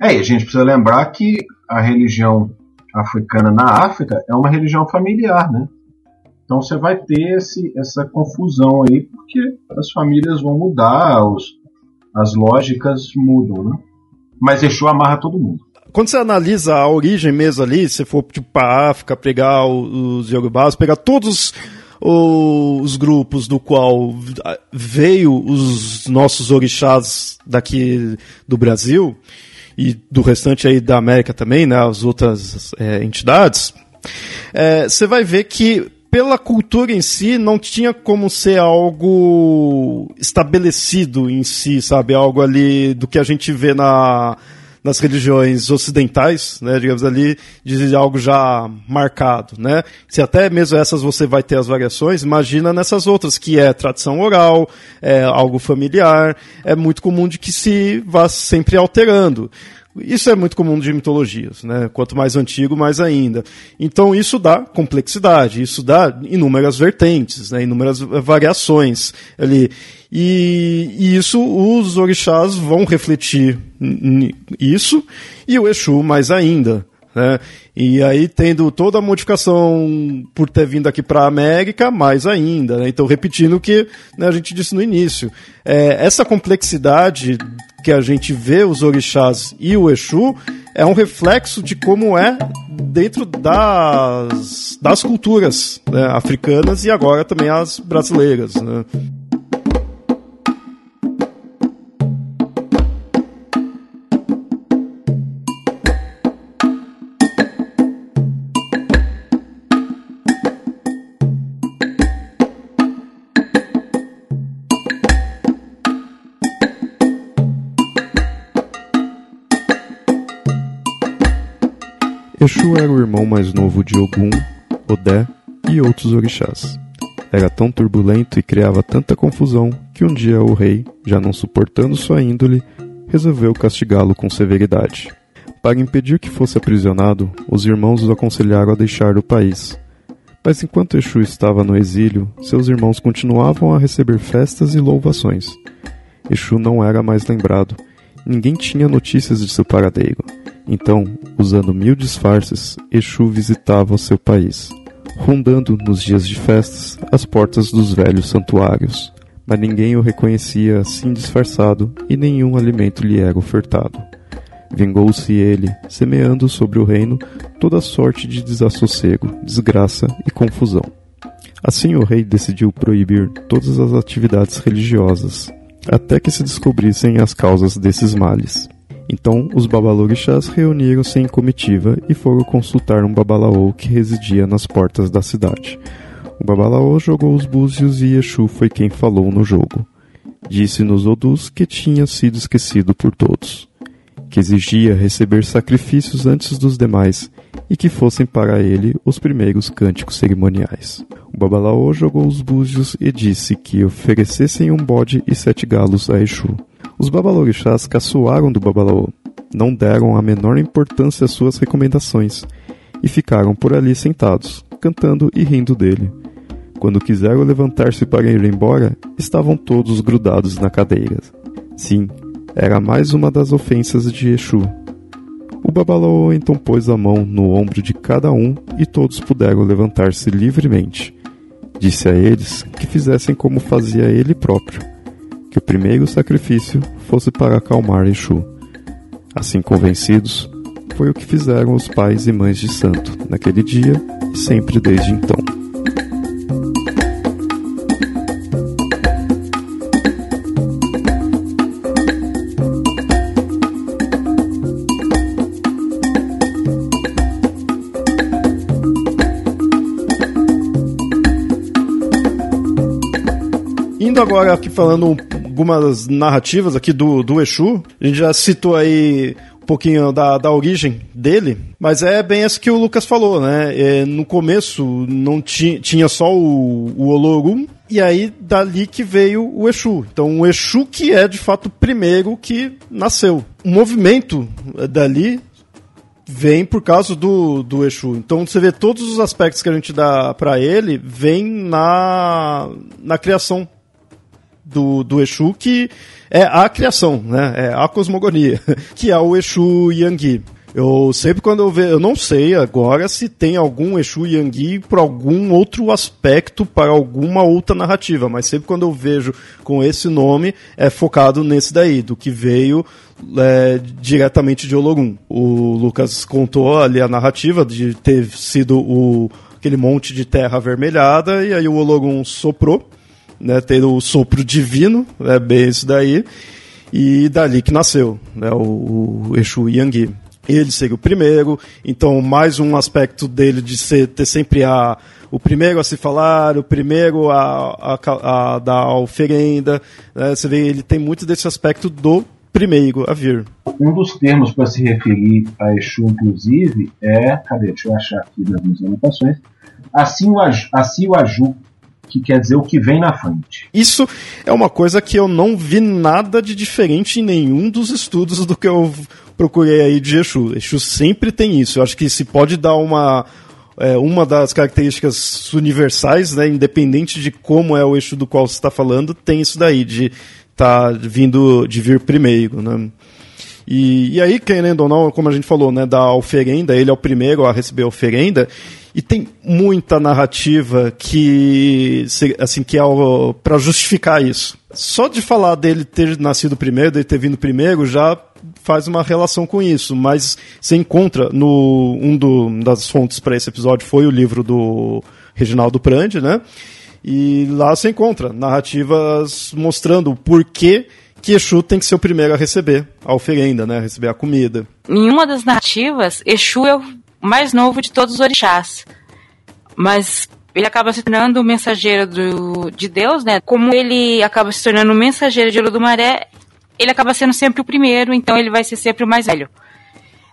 É, e a gente precisa lembrar que a religião africana na África é uma religião familiar, né? Então você vai ter esse, essa confusão aí, porque as famílias vão mudar, os, as lógicas mudam, né? Mas Exu amarra todo mundo. Quando você analisa a origem mesmo ali, se for tipo, para África, pegar os Yorubás, pegar todos os grupos do qual veio os nossos orixás daqui do Brasil e do restante aí da América também, né, as outras é, entidades, é, você vai ver que pela cultura em si não tinha como ser algo estabelecido em si, sabe, algo ali do que a gente vê na nas religiões ocidentais, né, digamos ali, de algo já marcado, né? Se até mesmo essas você vai ter as variações, imagina nessas outras que é tradição oral, é algo familiar, é muito comum de que se vá sempre alterando. Isso é muito comum de mitologias, né? Quanto mais antigo, mais ainda. Então isso dá complexidade, isso dá inúmeras vertentes, né? inúmeras variações ali. E, e isso os orixás vão refletir isso e o Exu mais ainda. Né? E aí tendo toda a modificação por ter vindo aqui para a América, mais ainda. Né? Então repetindo o que né, a gente disse no início, é, essa complexidade que a gente vê os orixás e o Exu é um reflexo de como é dentro das, das culturas né, africanas e agora também as brasileiras. Né? Exu era o irmão mais novo de Ogum, Odé e outros orixás. Era tão turbulento e criava tanta confusão que um dia o rei, já não suportando sua índole, resolveu castigá-lo com severidade. Para impedir que fosse aprisionado, os irmãos os aconselharam a deixar o país. Mas enquanto Exu estava no exílio, seus irmãos continuavam a receber festas e louvações. Exu não era mais lembrado. Ninguém tinha notícias de seu paradeiro. Então, usando mil disfarces, Exu visitava o seu país, rondando nos dias de festas as portas dos velhos santuários. Mas ninguém o reconhecia assim disfarçado e nenhum alimento lhe era ofertado. Vingou-se ele, semeando sobre o reino toda sorte de desassossego, desgraça e confusão. Assim o rei decidiu proibir todas as atividades religiosas, até que se descobrissem as causas desses males. Então os babalorixás reuniram-se em comitiva e foram consultar um babalaô que residia nas portas da cidade. O babalaô jogou os búzios e Exu foi quem falou no jogo. Disse nos Odus que tinha sido esquecido por todos, que exigia receber sacrifícios antes dos demais e que fossem para ele os primeiros cânticos cerimoniais. O babalaô jogou os búzios e disse que oferecessem um bode e sete galos a Exu. Os babalorixás caçoaram do babalaô, não deram a menor importância às suas recomendações e ficaram por ali sentados, cantando e rindo dele. Quando quiseram levantar-se para ir embora, estavam todos grudados na cadeira. Sim, era mais uma das ofensas de Exu. O Babalaô então pôs a mão no ombro de cada um e todos puderam levantar-se livremente. Disse a eles que fizessem como fazia ele próprio, que o primeiro sacrifício fosse para acalmar Exu. Assim convencidos, foi o que fizeram os pais e mães de santo naquele dia e sempre desde então. Agora aqui falando algumas narrativas aqui do, do Exu, a gente já citou aí um pouquinho da, da origem dele, mas é bem isso que o Lucas falou, né? É, no começo não ti, tinha só o, o Olorum, e aí dali que veio o Exu. Então o Exu que é de fato o primeiro que nasceu. O movimento dali vem por causa do, do Exu. Então você vê todos os aspectos que a gente dá para ele vem na, na criação do, do Exu, que é a criação, né? É a cosmogonia, (laughs) que é o Exu Yangui. Eu sempre quando eu vejo, eu não sei agora se tem algum Exu Yangui por algum outro aspecto para alguma outra narrativa, mas sempre quando eu vejo com esse nome é focado nesse daí, do que veio é, diretamente de Olorum. O Lucas contou ali a narrativa de ter sido o, aquele monte de terra avermelhada e aí o Olorum soprou né, ter o sopro divino, é bem isso daí, e dali que nasceu né, o, o Exu Yangui. Ele seria o primeiro, então mais um aspecto dele de ser, ter sempre a, o primeiro a se falar, o primeiro a, a, a dar a oferenda. Né, você vê, ele tem muito desse aspecto do primeiro a vir. Um dos termos para se referir a Exu, inclusive, é. Cadê? Deixa eu achar aqui nas minhas anotações. Assim o, assim o Aju que quer dizer o que vem na frente. Isso é uma coisa que eu não vi nada de diferente em nenhum dos estudos do que eu procurei aí de Exu. Exu sempre tem isso. Eu acho que se pode dar uma é, uma das características universais, né, independente de como é o eixo do qual você está falando, tem isso daí de tá vindo de vir primeiro, né? E, e aí, querendo ou não, como a gente falou, né, da oferenda, ele é o primeiro a receber a oferenda, e tem muita narrativa que assim que é para justificar isso. Só de falar dele ter nascido primeiro, dele ter vindo primeiro, já faz uma relação com isso, mas você encontra no um do, das fontes para esse episódio foi o livro do Reginaldo Prandi, né? E lá você encontra narrativas mostrando o porquê que Exu tem que ser o primeiro a receber a oferenda, né? Receber a comida. Em uma das narrativas, Exu é o mais novo de todos os orixás. Mas ele acaba se tornando o mensageiro do, de Deus, né? Como ele acaba se tornando o mensageiro de Oludumaré, ele acaba sendo sempre o primeiro, então ele vai ser sempre o mais velho.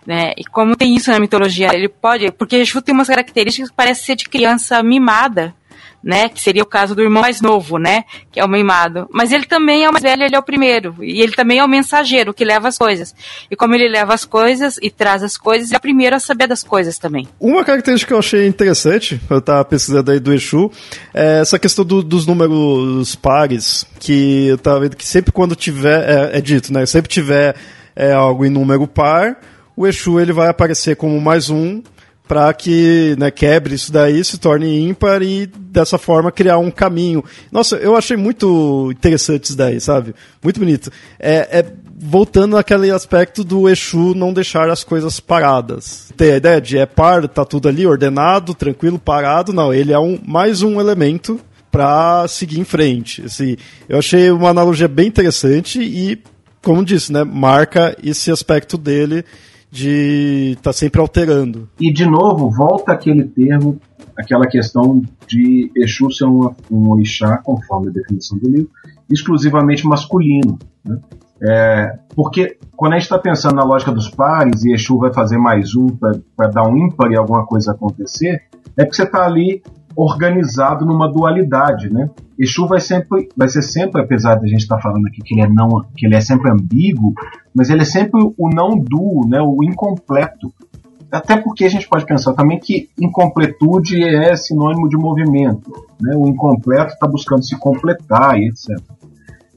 Né? E como tem isso na mitologia, ele pode. Porque Exu tem umas características que parece ser de criança mimada né? Que seria o caso do irmão mais novo, né? Que é o mimado. Mas ele também é o mais velho, ele é o primeiro. E ele também é o mensageiro que leva as coisas. E como ele leva as coisas e traz as coisas, é o primeiro a saber das coisas também. Uma característica que eu achei interessante, eu tava pesquisando aí do Exu, é essa questão do, dos números pares, que eu tava vendo que sempre quando tiver, é, é dito, né? Sempre tiver é, algo em número par, o Exu ele vai aparecer como mais um para que né, quebre isso daí, se torne ímpar e dessa forma criar um caminho. Nossa, eu achei muito interessante isso daí, sabe? Muito bonito. É, é voltando àquele aspecto do Exu não deixar as coisas paradas. Tem a ideia de é par, tá tudo ali ordenado, tranquilo, parado. Não, ele é um, mais um elemento para seguir em frente. Assim, eu achei uma analogia bem interessante e, como disse, né, marca esse aspecto dele de estar tá sempre alterando. E de novo, volta aquele termo, aquela questão de Exu ser um, um orixá, conforme a definição do livro, exclusivamente masculino. Né? É, porque quando a gente está pensando na lógica dos pares e Exu vai fazer mais um para dar um ímpar e alguma coisa acontecer, é que você está ali organizado numa dualidade, né? Exu vai sempre, vai ser sempre, apesar de a gente estar tá falando aqui que ele é não, que ele é sempre ambíguo, mas ele é sempre o não duo, né? O incompleto. Até porque a gente pode pensar também que incompletude é sinônimo de movimento, né? O incompleto está buscando se completar e etc.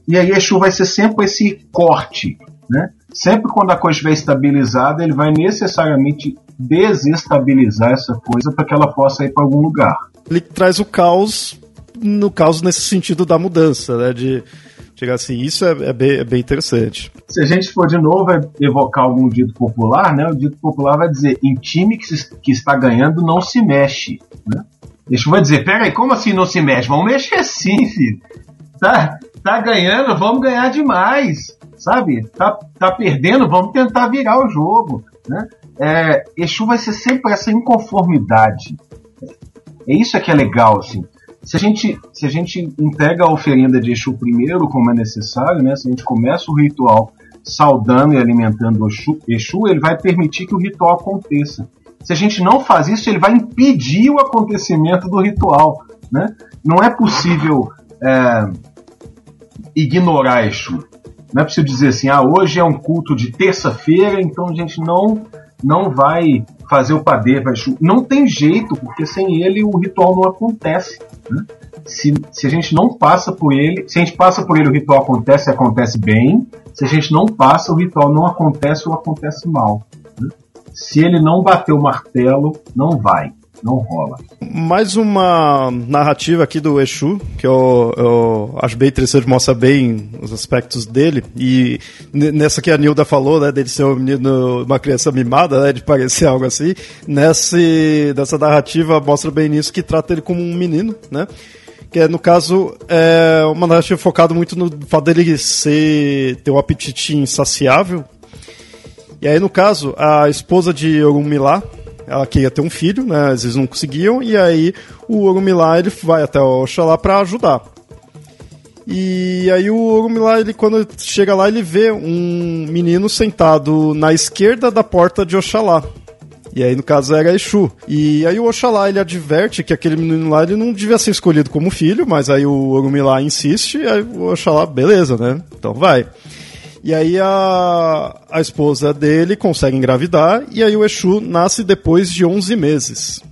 E aí Exu vai ser sempre esse corte, né? Sempre quando a coisa estiver estabilizada, ele vai necessariamente desestabilizar essa coisa para que ela possa ir para algum lugar. Ele traz o caos, no caos nesse sentido da mudança, né? De chegar assim, isso é, é, bem, é bem interessante. Se a gente for de novo evocar algum dito popular, né? O dito popular vai dizer: em time que, se, que está ganhando não se mexe, né? Deixa eu dizer, peraí, como assim não se mexe? Vamos mexer sim, filho. Tá, tá ganhando, vamos ganhar demais sabe? Tá, tá perdendo, vamos tentar virar o jogo, né? É, Exu vai ser sempre essa inconformidade. É isso é que é legal, assim. Se a gente, se a gente entrega a oferenda de Exu primeiro, como é necessário, né? Se a gente começa o ritual saudando e alimentando Exu, Exu, ele vai permitir que o ritual aconteça. Se a gente não faz isso, ele vai impedir o acontecimento do ritual, né? Não é possível é, ignorar Exu. Não é preciso dizer assim, ah, hoje é um culto de terça-feira, então a gente não não vai fazer o padê, vai não tem jeito, porque sem ele o ritual não acontece. Né? Se, se a gente não passa por ele, se a gente passa por ele o ritual acontece, acontece bem. Se a gente não passa, o ritual não acontece ou acontece mal. Né? Se ele não bater o martelo, não vai não rola. Mais uma narrativa aqui do Exu, que eu, eu acho bem interessante, mostra bem os aspectos dele. E nessa que a Nilda falou, né, dele ser um menino, uma criança mimada, né, de parecer algo assim. Nesse, nessa narrativa mostra bem nisso, que trata ele como um menino, né? que é, no caso, é uma narrativa focada muito no fato dele ser, ter um apetite insaciável. E aí, no caso, a esposa de Orumilá, ela queria ter um filho, né? Às vezes não conseguiam, e aí o Orumilá ele vai até Oxalá para ajudar. E aí o Orumilá, ele, quando chega lá, ele vê um menino sentado na esquerda da porta de Oxalá. E aí, no caso, era Exu. E aí o Oxalá, ele adverte que aquele menino lá, ele não devia ser escolhido como filho, mas aí o Orumilá insiste, e aí o Oxalá, beleza, né? Então vai. E aí a, a esposa dele consegue engravidar e aí o Exu nasce depois de 11 meses.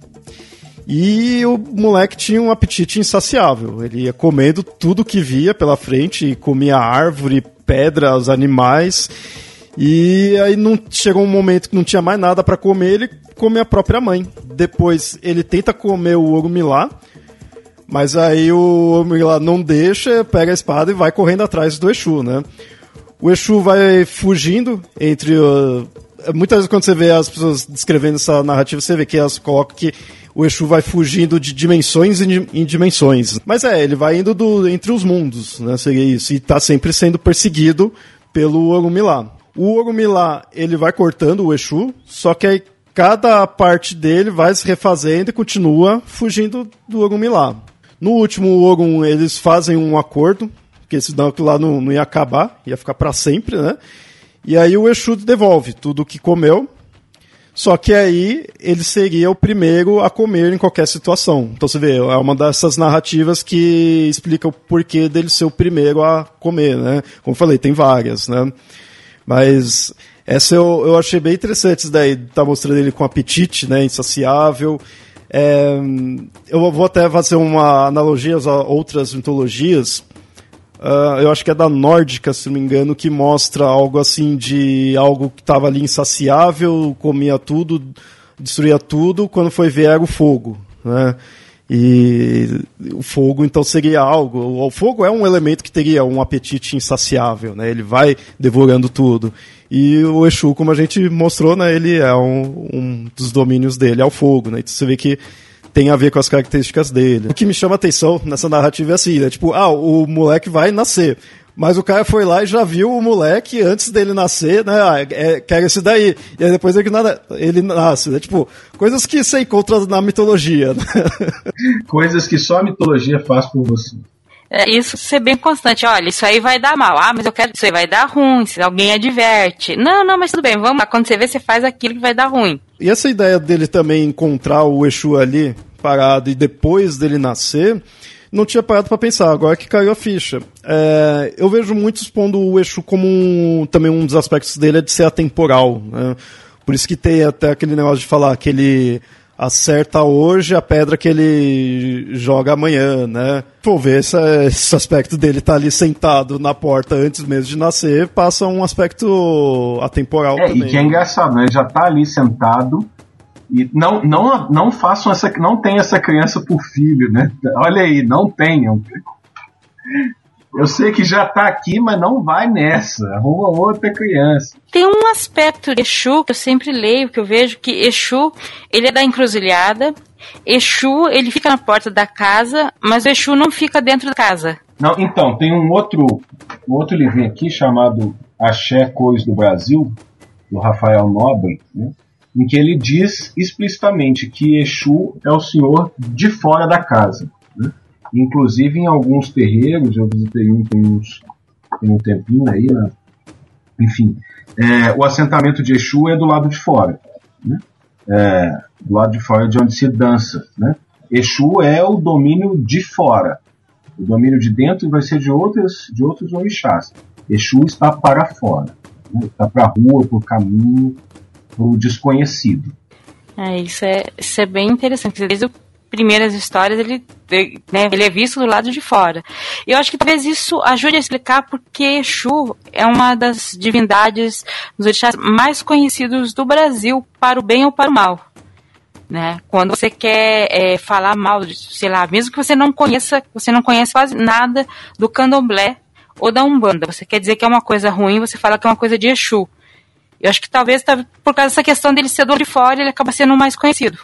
E o moleque tinha um apetite insaciável. Ele ia comendo tudo que via pela frente, comia árvore, pedra, os animais. E aí não chegou um momento que não tinha mais nada para comer, ele come a própria mãe. Depois ele tenta comer o Orumilá, mas aí o Orumilá não deixa, pega a espada e vai correndo atrás do Exu, né? O Exu vai fugindo entre. Uh, muitas vezes, quando você vê as pessoas descrevendo essa narrativa, você vê que elas colocam que o Exu vai fugindo de dimensões em dimensões. Mas é, ele vai indo do, entre os mundos, né? Seria isso. E está sempre sendo perseguido pelo Orumilá. O Orumilá, ele vai cortando o Exu, só que aí cada parte dele vai se refazendo e continua fugindo do Orumilá. No último Orum, eles fazem um acordo porque senão aquilo lá não, não ia acabar, ia ficar para sempre, né? E aí o Exu devolve tudo o que comeu, só que aí ele seria o primeiro a comer em qualquer situação. Então você vê, é uma dessas narrativas que explica o porquê dele ser o primeiro a comer, né? Como eu falei, tem várias, né? Mas essa eu, eu achei bem interessante isso daí, tá mostrando ele com apetite, né? Insaciável. É, eu vou até fazer uma analogia a outras mitologias. Uh, eu acho que é da Nórdica, se não me engano, que mostra algo assim de algo que estava ali insaciável, comia tudo, destruía tudo, quando foi ver era o fogo, né? E o fogo então seria algo. O fogo é um elemento que teria um apetite insaciável, né? Ele vai devorando tudo. E o Exu, como a gente mostrou, né? Ele é um, um dos domínios dele, é o fogo, né? Então você vê que tem a ver com as características dele. O que me chama atenção nessa narrativa é assim, né? Tipo, ah, o moleque vai nascer. Mas o cara foi lá e já viu o moleque antes dele nascer, né? Ah, é, quer esse daí. E aí depois ele, ele nasce, né? Tipo, coisas que você encontra na mitologia, né? (laughs) Coisas que só a mitologia faz por você. É, isso ser bem constante. Olha, isso aí vai dar mal. Ah, mas eu quero. Isso aí vai dar ruim. Se alguém adverte. Não, não, mas tudo bem, vamos lá. Quando você vê, você faz aquilo que vai dar ruim. E essa ideia dele também encontrar o Exu ali, parado e depois dele nascer, não tinha parado para pensar, agora que caiu a ficha. É, eu vejo muitos pondo o Exu como um, também um dos aspectos dele é de ser atemporal. Né? Por isso que tem até aquele negócio de falar que ele acerta hoje a pedra que ele joga amanhã, né? Vou ver esse, esse aspecto dele estar tá ali sentado na porta antes mesmo de nascer, passa um aspecto atemporal é, também. E que é engraçado, né? Ele já está ali sentado e não, não, não façam essa, não tenha essa criança por filho, né? Olha aí, não tenham. Eu sei que já tá aqui, mas não vai nessa. Arruma outra criança. Tem um aspecto de Exu que eu sempre leio, que eu vejo que Exu, ele é da encruzilhada. Exu, ele fica na porta da casa, mas o Exu não fica dentro da casa. Não, então, tem um outro, um outro livrinho aqui chamado Axé Cores do Brasil, do Rafael Nobre, né, em que ele diz explicitamente que Exu é o senhor de fora da casa. Inclusive em alguns terreiros, eu visitei um tem, uns, tem um tempinho aí, né? enfim, é, o assentamento de Exu é do lado de fora. Né? É, do lado de fora de onde se dança. Né? Exu é o domínio de fora. O domínio de dentro vai ser de outros, de outros orixás. Exu está para fora. Né? Está para a rua, para o caminho, para o desconhecido. É, isso é, isso é bem interessante. Desde o primeiras histórias, ele, né, ele é visto do lado de fora. E eu acho que talvez isso ajude a explicar porque Exu é uma das divindades dos orixás mais conhecidos do Brasil, para o bem ou para o mal. Né? Quando você quer é, falar mal, sei lá, mesmo que você não conheça, você não conhece quase nada do candomblé ou da umbanda, você quer dizer que é uma coisa ruim, você fala que é uma coisa de Exu. Eu acho que talvez por causa dessa questão dele ser do de fora, ele acaba sendo mais conhecido.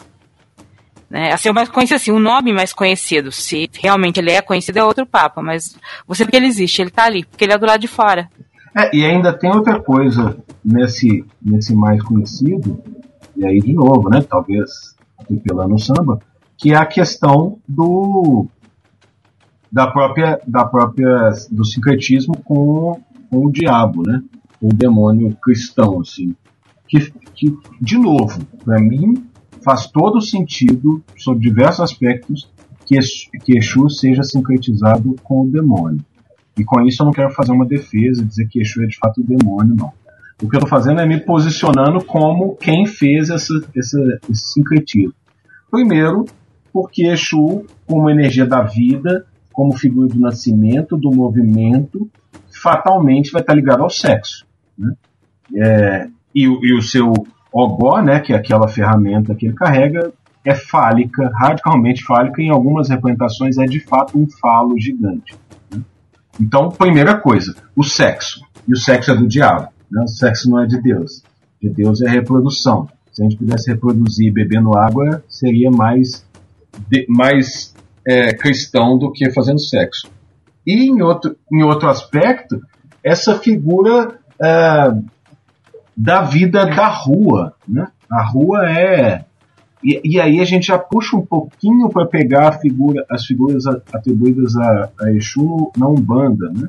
Né? Assim, o mais conhecido, assim, o nome mais conhecido, se realmente ele é conhecido, é outro papo, mas você porque ele existe, ele está ali, porque ele é do lado de fora. É, e ainda tem outra coisa nesse, nesse mais conhecido, e aí de novo, né, talvez atropelando o samba, que é a questão do da própria da própria do sincretismo com, com o diabo, né, o demônio cristão, assim, que, que de novo, para mim faz todo sentido, sob diversos aspectos, que, que Exu seja sincretizado com o demônio. E com isso eu não quero fazer uma defesa, dizer que Exu é de fato o demônio, não. O que eu estou fazendo é me posicionando como quem fez essa, essa, esse sincretismo. Primeiro, porque Exu, como energia da vida, como figura do nascimento, do movimento, fatalmente vai estar ligado ao sexo. Né? É, e, e, o seu Ogó, né, que é aquela ferramenta que ele carrega, é fálica, radicalmente fálica, em algumas representações é de fato um falo gigante. Né? Então, primeira coisa, o sexo. E o sexo é do diabo. Né? O sexo não é de Deus. De Deus é reprodução. Se a gente pudesse reproduzir bebendo água, seria mais, de, mais é, cristão do que fazendo sexo. E em outro, em outro aspecto, essa figura é, da vida da rua. Né? A rua é. E, e aí a gente já puxa um pouquinho para pegar figura, as figuras atribuídas a, a Exu na Umbanda, né?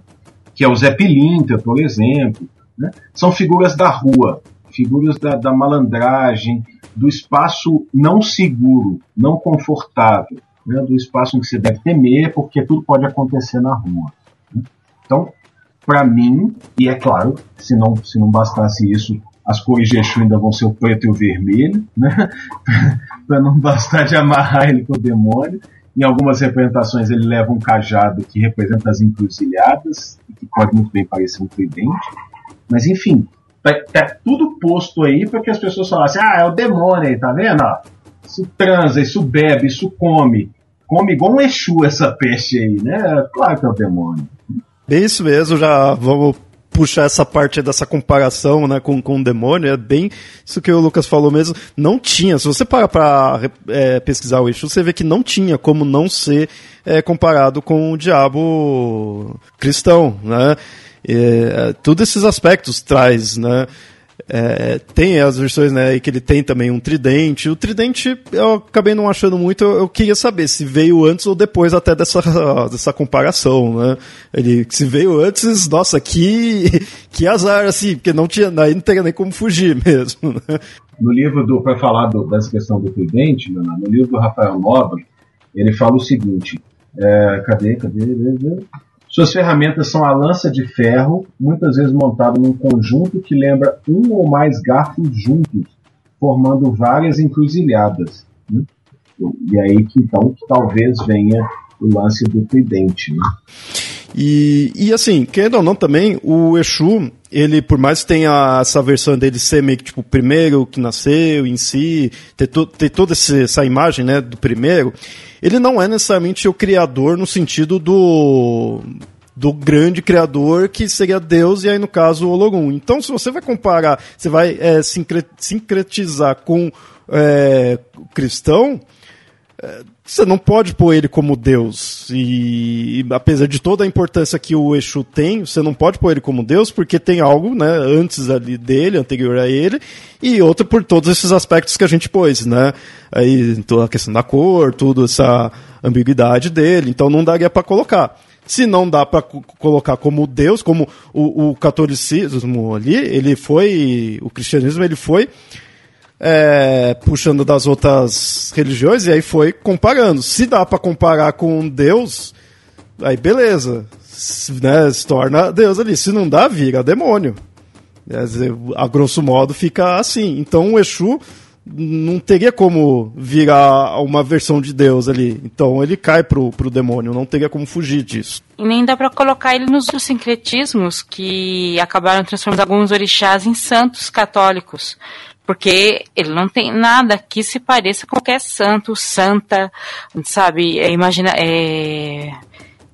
que é o Zé Pilintra, por exemplo. Né? São figuras da rua, figuras da, da malandragem, do espaço não seguro, não confortável, né? do espaço em que você deve temer, porque tudo pode acontecer na rua. Né? Então, para mim, e é claro, se não, se não bastasse isso, as cores de Exu ainda vão ser o preto e o vermelho, né? (laughs) para não bastar de amarrar ele com o demônio. Em algumas representações ele leva um cajado que representa as encruzilhadas, que pode muito bem parecer um tridente. Mas enfim, tá, tá tudo posto aí para que as pessoas falassem: ah, é o demônio aí, tá vendo? isso transa, isso bebe, isso come. Come igual um Exu essa peste aí, né? Claro que é o demônio. É isso mesmo, já vamos puxar essa parte dessa comparação né, com, com o demônio, é bem isso que o Lucas falou mesmo. Não tinha, se você parar para é, pesquisar o Exu, você vê que não tinha como não ser é, comparado com o diabo cristão, né? É, todos esses aspectos traz, né? É, tem as versões, né, que ele tem também um tridente. O tridente eu acabei não achando muito, eu, eu, queria saber se veio antes ou depois até dessa, (laughs) dessa comparação, né? Ele se veio antes, nossa, que, (laughs) que azar, assim, porque não tinha, aí não teria nem como fugir (laughs) mesmo, né? no livro do para falar do, dessa questão do tridente, no, no, livro do Rafael Nobre, ele fala o seguinte: é, cadê, cadê, cadê? Suas ferramentas são a lança de ferro, muitas vezes montada num conjunto que lembra um ou mais garfos juntos, formando várias encruzilhadas. Né? E aí que então que talvez venha o lance do tridente. Né? E, e assim, querendo ou não também, o Exu, ele, por mais que tenha essa versão dele ser meio que tipo o primeiro que nasceu em si, ter, to, ter toda essa imagem né, do primeiro, ele não é necessariamente o criador no sentido do do grande criador que seria Deus e aí no caso o Ologum. Então se você vai comparar, você vai é, sincretizar com é, o cristão, é, você não pode pôr ele como Deus. E, e, apesar de toda a importância que o Exu tem, você não pode pôr ele como Deus, porque tem algo né, antes ali dele, anterior a ele, e outro por todos esses aspectos que a gente pôs, né? Aí toda a questão da cor, toda essa ambiguidade dele, então não daria para colocar. Se não dá para colocar como Deus, como o, o catolicismo ali, ele foi, o cristianismo ele foi é, puxando das outras religiões e aí foi comparando. Se dá para comparar com Deus, aí beleza, se, né, se torna Deus ali. Se não dá, vira demônio. Dizer, a grosso modo fica assim. Então o Exu não teria como virar uma versão de Deus ali. Então ele cai pro, pro demônio, não teria como fugir disso. E nem dá para colocar ele nos sincretismos que acabaram transformando alguns orixás em santos católicos porque ele não tem nada que se pareça com qualquer santo, santa, sabe? É, imagina, é,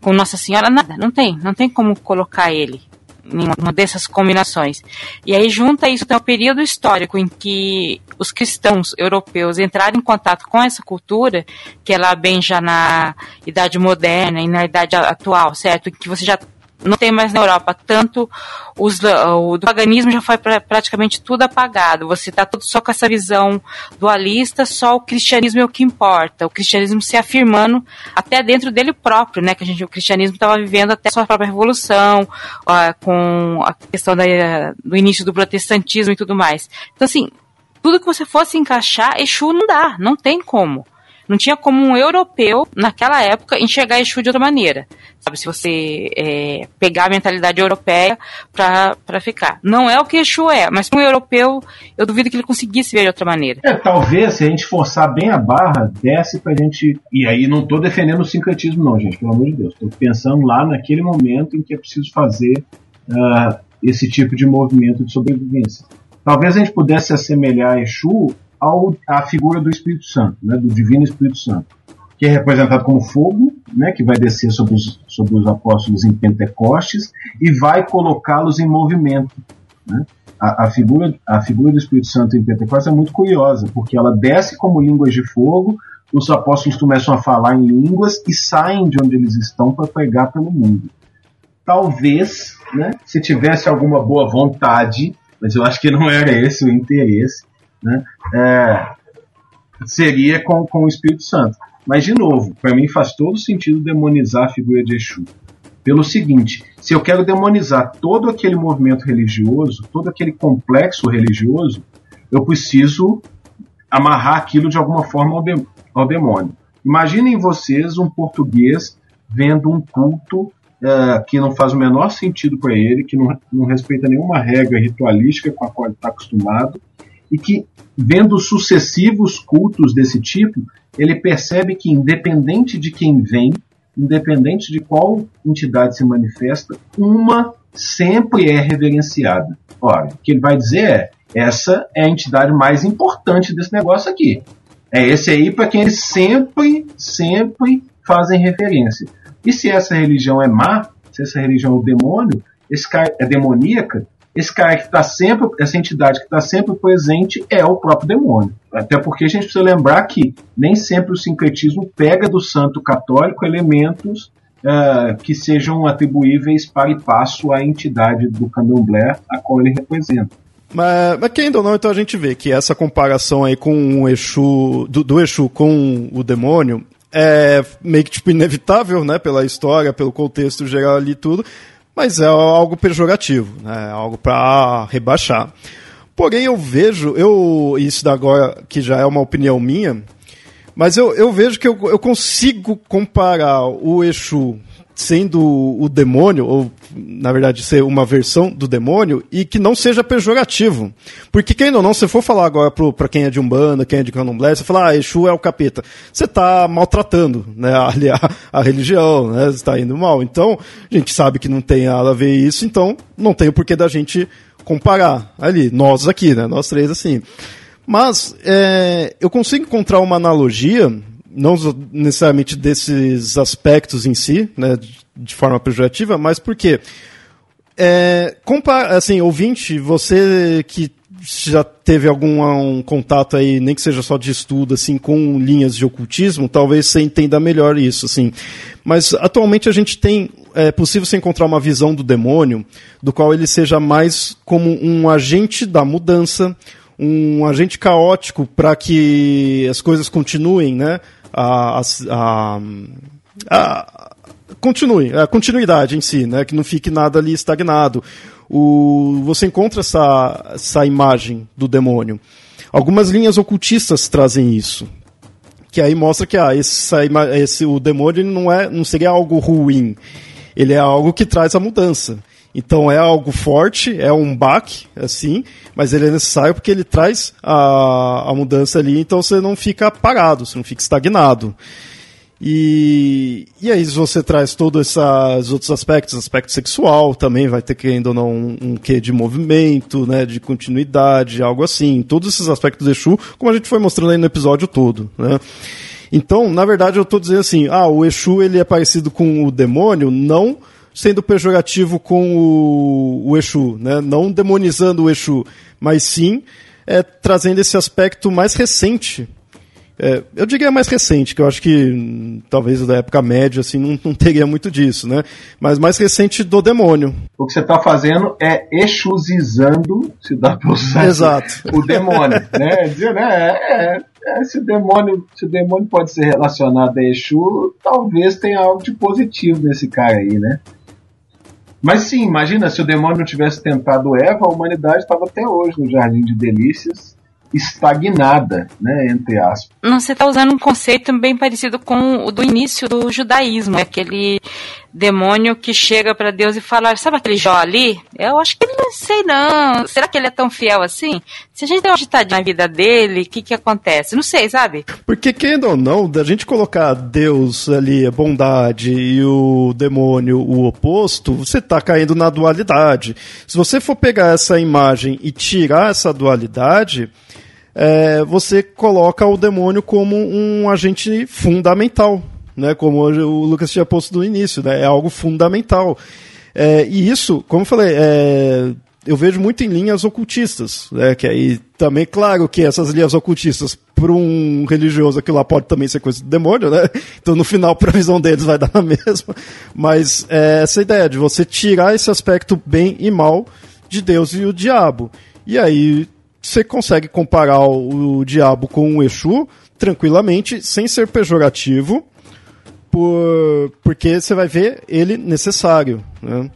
com Nossa Senhora, nada, não tem, não tem como colocar ele em uma dessas combinações. E aí junta isso tem um período histórico em que os cristãos europeus entraram em contato com essa cultura, que é lá bem já na idade moderna e na idade atual, certo? Que você já não tem mais na Europa. Tanto os, o do paganismo já foi pra, praticamente tudo apagado. Você está tudo só com essa visão dualista, só o cristianismo é o que importa. O cristianismo se afirmando até dentro dele próprio, né? Que a gente, o cristianismo estava vivendo até sua própria revolução, ó, com a questão da, do início do protestantismo e tudo mais. Então, assim, tudo que você fosse encaixar, Exu não dá, não tem como. Não tinha como um europeu, naquela época, enxergar Exu de outra maneira. Sabe, se você é, pegar a mentalidade europeia para ficar. Não é o que Exu é, mas um europeu, eu duvido que ele conseguisse ver de outra maneira. É, talvez, se a gente forçar bem a barra, desce pra gente. E aí não tô defendendo o sincretismo, não, gente, pelo amor de Deus. Tô pensando lá naquele momento em que é preciso fazer uh, esse tipo de movimento de sobrevivência. Talvez a gente pudesse assemelhar Exu ao, à figura do Espírito Santo, né, do Divino Espírito Santo, que é representado como fogo, né, que vai descer sobre os, sobre os apóstolos em Pentecostes e vai colocá-los em movimento. Né? A, a, figura, a figura do Espírito Santo em Pentecostes é muito curiosa, porque ela desce como línguas de fogo, os apóstolos começam a falar em línguas e saem de onde eles estão para pregar pelo mundo. Talvez, né, se tivesse alguma boa vontade, mas eu acho que não era esse o interesse, né, é, seria com, com o Espírito Santo. Mas, de novo, para mim faz todo sentido demonizar a figura de Exu. Pelo seguinte, se eu quero demonizar todo aquele movimento religioso, todo aquele complexo religioso, eu preciso amarrar aquilo de alguma forma ao, de, ao demônio. Imaginem vocês um português vendo um culto uh, que não faz o menor sentido para ele, que não, não respeita nenhuma regra ritualística com a qual ele está acostumado, e que, vendo sucessivos cultos desse tipo, ele percebe que, independente de quem vem, independente de qual entidade se manifesta, uma sempre é reverenciada. Ora, o que ele vai dizer é: essa é a entidade mais importante desse negócio aqui. É esse aí para quem eles sempre, sempre fazem referência. E se essa religião é má, se essa religião é o demônio, esse cara é demoníaca, esse cara que está sempre, essa entidade que está sempre presente é o próprio demônio. Até porque a gente precisa lembrar que nem sempre o sincretismo pega do santo católico elementos uh, que sejam atribuíveis para e passo à entidade do candomblé a qual ele representa. Mas, mas quem ou não, então a gente vê que essa comparação aí com o Exu, do, do Exu com o demônio, é meio que tipo inevitável, né, pela história, pelo contexto geral ali tudo, mas é algo pejorativo, né? É algo para rebaixar. Porém, eu vejo, eu isso agora que já é uma opinião minha, mas eu, eu vejo que eu, eu consigo comparar o Exu sendo o demônio, ou na verdade ser uma versão do demônio, e que não seja pejorativo. Porque quem ou não, se for falar agora para quem é de Umbanda, quem é de Candomblé, você fala, ah, Exu é o capeta. Você está maltratando né, (laughs) a, a, religião, né, está indo mal. Então, a gente sabe que não tem nada a ver isso, então não tem o porquê da gente comparar ali, nós aqui, né, nós três assim. Mas é, eu consigo encontrar uma analogia não necessariamente desses aspectos em si, né, de forma pejorativa, mas porque é, assim, ouvinte, você que já teve algum um contato aí, nem que seja só de estudo, assim, com linhas de ocultismo, talvez você entenda melhor isso, assim. Mas atualmente a gente tem, é possível você encontrar uma visão do demônio, do qual ele seja mais como um agente da mudança, um agente caótico para que as coisas continuem, né? A, a, a continue, a continuidade em si, né? Que não fique nada ali estagnado. O, você encontra essa, essa imagem do demônio. Algumas linhas ocultistas trazem isso. Que aí mostra que ah, esse, esse, o demônio não, é, não seria algo ruim. Ele é algo que traz a mudança. Então é algo forte, é um baque, assim, mas ele é necessário porque ele traz a, a mudança ali, então você não fica parado, você não fica estagnado. E, e aí você traz todos esses outros aspectos, aspecto sexual também, vai ter querendo ou não um, um quê de movimento, né, de continuidade, algo assim. Todos esses aspectos do Exu, como a gente foi mostrando aí no episódio todo, né. Então, na verdade, eu estou dizendo assim, ah, o Exu ele é parecido com o demônio, não sendo pejorativo com o, o Exu, né? não demonizando o Exu, mas sim é, trazendo esse aspecto mais recente. É, eu diria mais recente, que eu acho que hum, talvez da época média assim, não, não teria muito disso, né? Mas mais recente do demônio. O que você está fazendo é exusizando, se dá para usar Exato. o demônio. né? Dizer, né? É, é, se, o demônio, se o demônio pode ser relacionado a Exu, talvez tenha algo de positivo nesse cara aí, né? Mas sim, imagina se o demônio não tivesse tentado Eva, a humanidade estava até hoje no Jardim de Delícias, estagnada, né, entre aspas. Você está usando um conceito bem parecido com o do início do judaísmo, aquele demônio que chega para Deus e fala, sabe aquele Jó ali? Eu acho que ele não sei não. Será que ele é tão fiel assim? Se a gente der uma agitadinha na vida dele, o que que acontece? Não sei, sabe? Porque querendo ou não, da gente colocar Deus ali, a bondade, e o demônio, o oposto, você tá caindo na dualidade. Se você for pegar essa imagem e tirar essa dualidade, é, você coloca o demônio como um agente fundamental né? Como o Lucas tinha posto no início, né? É algo fundamental. É, e isso, como eu falei, é, eu vejo muito em linhas ocultistas, né? Que aí também, claro que essas linhas ocultistas, para um religioso, aquilo lá pode também ser coisa do demônio, né? Então no final, a visão deles vai dar na (laughs) mesma. Mas é, essa ideia de você tirar esse aspecto bem e mal de Deus e o diabo. E aí você consegue comparar o, o diabo com o Exu tranquilamente, sem ser pejorativo, por, porque você vai ver ele necessário. Né?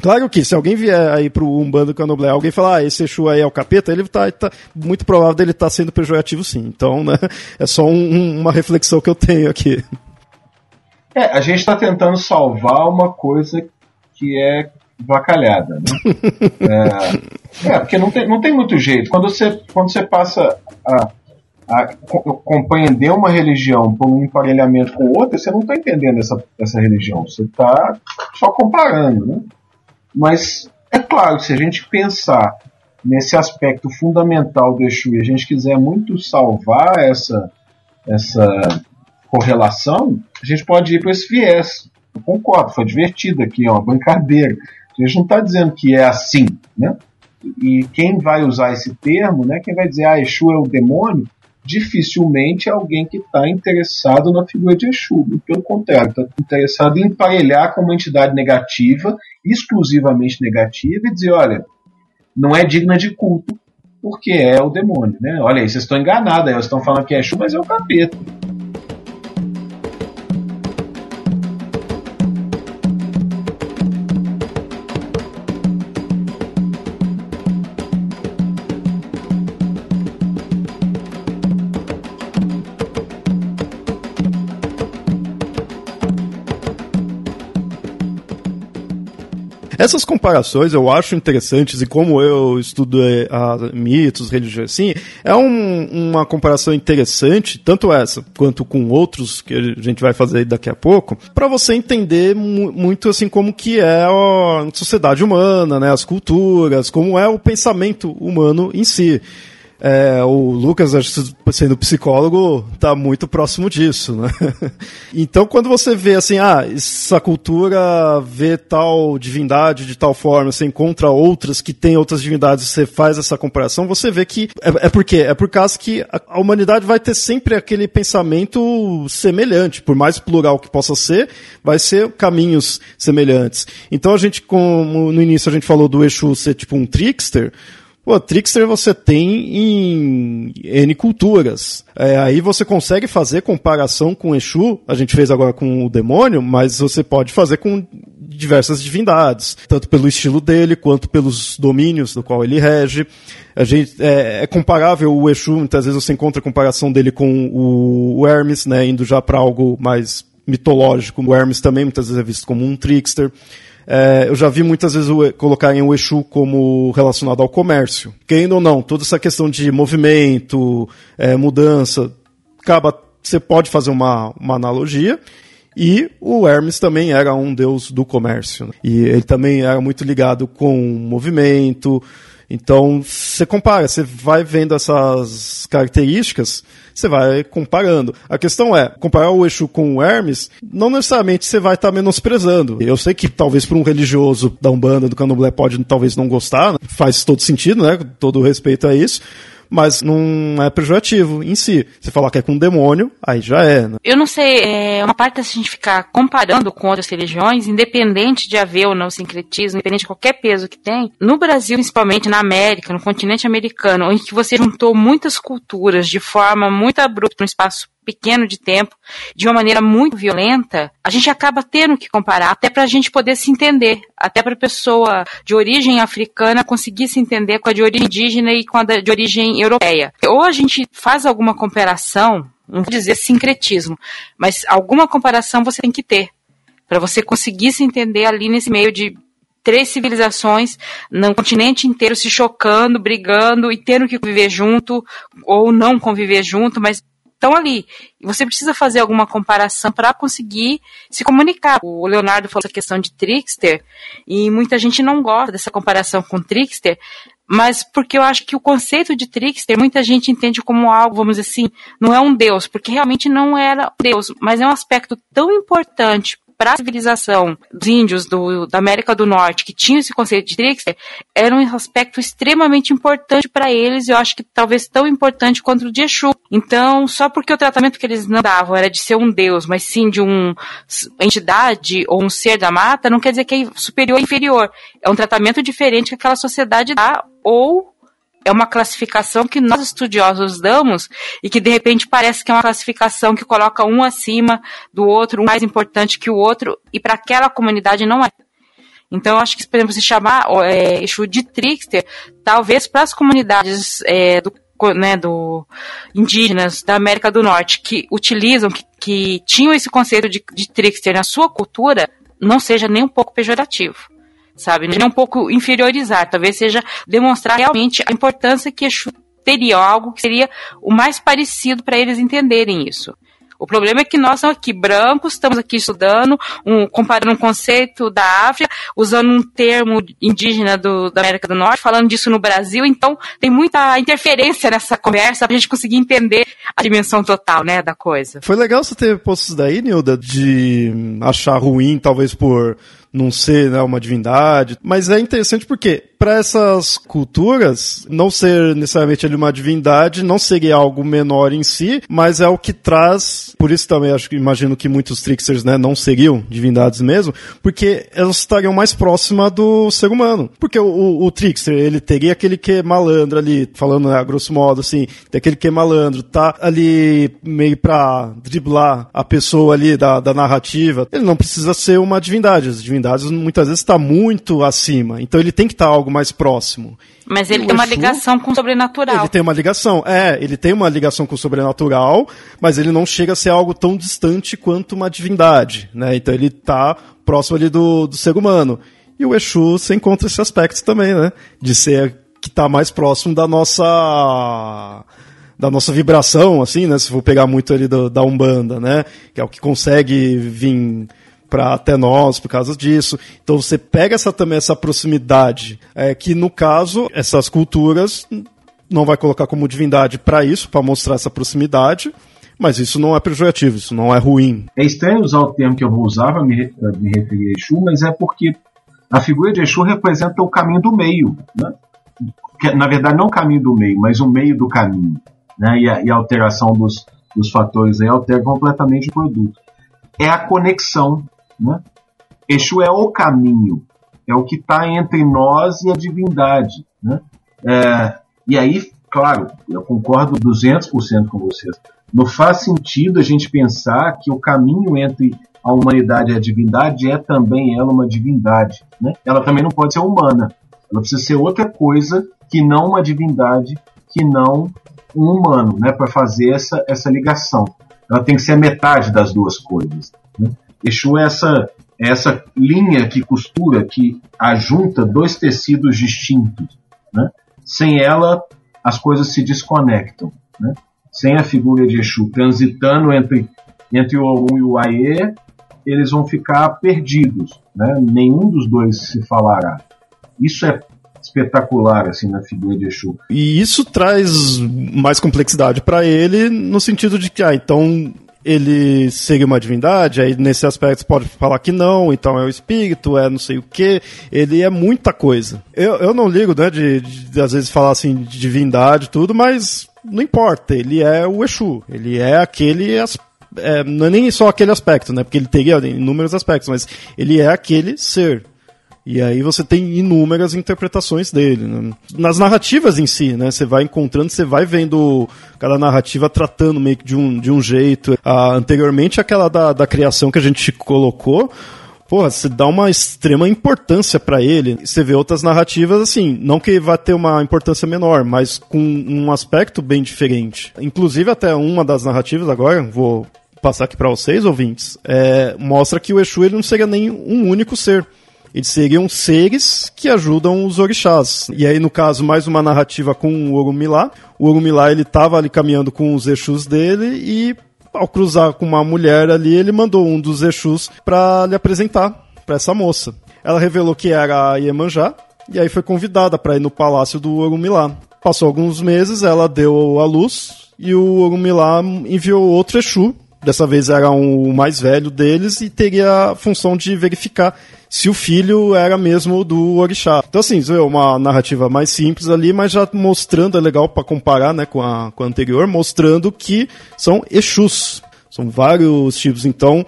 Claro que se alguém vier aí pro Umbanda Candomblé, alguém falar, ah, esse Exu aí é o capeta, ele tá, tá muito provável dele estar tá sendo pejorativo sim. Então, né, (laughs) é só um, uma reflexão que eu tenho aqui. É, a gente está tentando salvar uma coisa que é vacalhada, né? (laughs) é, é, porque não tem, não tem muito jeito. Quando você, quando você passa a a compreender uma religião por um emparelhamento com outra, você não está entendendo essa, essa religião, você está só comparando. Né? Mas é claro, se a gente pensar nesse aspecto fundamental do Exu e a gente quiser muito salvar essa, essa correlação, a gente pode ir para esse viés. Eu concordo, foi divertido aqui, é uma brincadeira. A gente não está dizendo que é assim, né? E quem vai usar esse termo, né? Quem vai dizer, ah, Exu é o demônio, dificilmente alguém que está interessado na figura de Exu. Pelo contrário, está interessado em emparelhar com uma entidade negativa, exclusivamente negativa, e dizer: olha, não é digna de culto, porque é o demônio. Né? Olha aí, vocês estão enganados, vocês estão falando que é Exu, mas é o capeta. Essas comparações eu acho interessantes e como eu estudo a, mitos, religiões, assim, é um, uma comparação interessante, tanto essa quanto com outros que a gente vai fazer daqui a pouco, para você entender mu muito assim como que é a sociedade humana, né, as culturas, como é o pensamento humano em si. É, o Lucas, sendo psicólogo, está muito próximo disso, né? (laughs) Então, quando você vê assim, ah, essa cultura vê tal divindade de tal forma, você encontra outras que têm outras divindades, você faz essa comparação, você vê que é, é porque é por causa que a, humanidade vai ter sempre aquele pensamento semelhante, por mais plural que possa ser, vai ser caminhos semelhantes. Então, a gente, como no início a gente falou do Exu ser tipo um trickster, Pô, Trickster você tem em N culturas. É, aí você consegue fazer comparação com Exu, a gente fez agora com o demônio, mas você pode fazer com diversas divindades, tanto pelo estilo dele quanto pelos domínios do qual ele rege. A gente, é, é comparável o Exu, muitas vezes você encontra comparação dele com o, o Hermes, né, indo já para algo mais mitológico. O Hermes também muitas vezes é visto como um trickster. É, eu já vi muitas vezes o, colocarem o Exu como relacionado ao comércio. Querendo ou não, toda essa questão de movimento, é, mudança, acaba, você pode fazer uma, uma analogia. E o Hermes também era um deus do comércio. Né? E ele também era muito ligado com movimento. Então, você compara, você vai vendo essas características você vai comparando. A questão é, comparar o Exu com o Hermes, não necessariamente você vai estar tá menosprezando. Eu sei que talvez para um religioso da Umbanda, do Candomblé, pode talvez não gostar, faz todo sentido, né? Todo respeito a isso mas não é pejorativo em si. Você falar que é com um demônio, aí já é. Né? Eu não sei, é uma parte da gente ficar comparando com outras religiões, independente de haver ou não sincretismo, independente de qualquer peso que tem, no Brasil, principalmente na América, no continente americano, em que você juntou muitas culturas de forma muito abrupta um espaço pequeno de tempo, de uma maneira muito violenta, a gente acaba tendo que comparar, até para a gente poder se entender, até para a pessoa de origem africana conseguir se entender com a de origem indígena e com a de origem europeia. Ou a gente faz alguma comparação, não vou dizer sincretismo, mas alguma comparação você tem que ter, para você conseguir se entender ali nesse meio de três civilizações no continente inteiro se chocando, brigando e tendo que conviver junto ou não conviver junto, mas estão ali. E você precisa fazer alguma comparação para conseguir se comunicar. O Leonardo falou essa questão de trickster, e muita gente não gosta dessa comparação com trickster, mas porque eu acho que o conceito de trickster muita gente entende como algo, vamos dizer assim, não é um deus, porque realmente não era deus, mas é um aspecto tão importante para a civilização dos índios do, da América do Norte, que tinham esse conceito de trickster, era um aspecto extremamente importante para eles, e eu acho que talvez tão importante quanto o de Exu. Então, só porque o tratamento que eles não davam era de ser um deus, mas sim de uma entidade ou um ser da mata, não quer dizer que é superior ou inferior. É um tratamento diferente que aquela sociedade dá, ou é uma classificação que nós estudiosos damos e que de repente parece que é uma classificação que coloca um acima do outro, um mais importante que o outro, e para aquela comunidade não é. Então, eu acho que, por exemplo, se chamar é, Exu de trickster, talvez para as comunidades é, do, né, do indígenas da América do Norte que utilizam, que, que tinham esse conceito de, de trickster na sua cultura, não seja nem um pouco pejorativo sabe? Nem um pouco inferiorizar, talvez seja demonstrar realmente a importância que Exu teria, algo que seria o mais parecido para eles entenderem isso. O problema é que nós somos aqui brancos, estamos aqui estudando, um, comparando um conceito da África, usando um termo indígena do, da América do Norte, falando disso no Brasil, então tem muita interferência nessa conversa para a gente conseguir entender a dimensão total, né, da coisa. Foi legal você ter posto isso daí, Nilda, de achar ruim, talvez por não ser né, uma divindade. Mas é interessante porque, para essas culturas, não ser necessariamente ali uma divindade não seria algo menor em si, mas é o que traz. Por isso também acho que imagino que muitos tricksters né, não seriam divindades mesmo, porque elas estariam mais próximas do ser humano. Porque o, o, o trickster, ele teria aquele que é malandro ali, falando né, a grosso modo assim, tem aquele que é malandro, tá ali meio pra driblar a pessoa ali da, da narrativa. Ele não precisa ser uma divindade. As divindades divindades muitas vezes está muito acima. Então ele tem que estar tá algo mais próximo. Mas ele tem uma ligação com o sobrenatural. Ele tem uma ligação, é, ele tem uma ligação com o sobrenatural, mas ele não chega a ser algo tão distante quanto uma divindade, né? Então ele está próximo ali do, do ser humano. E o Exu, você encontra esse aspecto também, né? De ser que está mais próximo da nossa da nossa vibração, assim, né? Se for pegar muito ali do, da Umbanda, né? Que é o que consegue vir para até nós por causa disso. Então você pega essa também essa proximidade, é, que no caso essas culturas não vai colocar como divindade para isso, para mostrar essa proximidade. Mas isso não é pejorativo, isso não é ruim. É estranho usar o termo que eu vou usar para me, me referir a Exu, mas é porque a figura de Exu representa o caminho do meio. Né? Na verdade, não o caminho do meio, mas o meio do caminho né, e, a, e a alteração dos, dos fatores aí altera completamente o produto. É a conexão. Né? Exu é o caminho, é o que está entre nós e a divindade. Né? É, e aí, claro, eu concordo 200% com vocês. Não faz sentido a gente pensar que o caminho entre a humanidade e a divindade é também ela uma divindade. Né? Ela também não pode ser humana. Ela precisa ser outra coisa que não uma divindade, que não um humano, né, para fazer essa, essa ligação. Ela tem que ser a metade das duas coisas. Né? Exu é essa, é essa linha que costura, que ajunta dois tecidos distintos. Né? Sem ela, as coisas se desconectam. Né? Sem a figura de Exu transitando entre, entre o Ogum e o Aie, eles vão ficar perdidos. Né? Nenhum dos dois se falará. Isso é espetacular assim na figura de Exu. E isso traz mais complexidade para ele no sentido de que, ah, então ele seria uma divindade, aí nesse aspecto você pode falar que não, então é o espírito, é não sei o que, ele é muita coisa. Eu, eu não ligo, né, de, de às vezes falar assim de divindade tudo, mas não importa, ele é o Exu, ele é aquele é, não é nem só aquele aspecto, né, porque ele teria inúmeros aspectos, mas ele é aquele ser. E aí você tem inúmeras interpretações dele. Né? Nas narrativas em si, né? Você vai encontrando, você vai vendo cada narrativa tratando meio que de um, de um jeito. Ah, anteriormente, aquela da, da criação que a gente colocou, porra, você dá uma extrema importância para ele. Você vê outras narrativas assim, não que vá ter uma importância menor, mas com um aspecto bem diferente. Inclusive até uma das narrativas agora, vou passar aqui para vocês ouvintes, é, mostra que o Exu ele não seria nem um único ser. Eles seriam seres que ajudam os orixás. E aí, no caso, mais uma narrativa com o Orumilá. O Orumilá, ele estava ali caminhando com os Exus dele e ao cruzar com uma mulher ali, ele mandou um dos Exus para lhe apresentar para essa moça. Ela revelou que era a Iemanjá e aí foi convidada para ir no palácio do Orumilá. Passou alguns meses, ela deu a luz e o Orumilá enviou outro Exu. Dessa vez era um, o mais velho deles e teria a função de verificar se o filho era mesmo do orixá. Então, assim, é uma narrativa mais simples ali, mas já mostrando, é legal para comparar né, com, a, com a anterior, mostrando que são Exus. São vários tipos, então,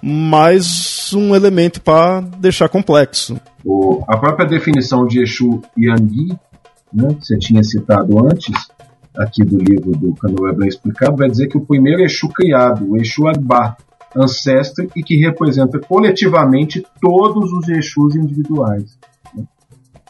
mais um elemento para deixar complexo. O, a própria definição de Exu Yangui, né, que você tinha citado antes, aqui do livro do Canoé Bem Explicado, vai dizer que o primeiro Exu criado, o Exu Agba, ancestre e que representa coletivamente todos os Exus individuais. Né?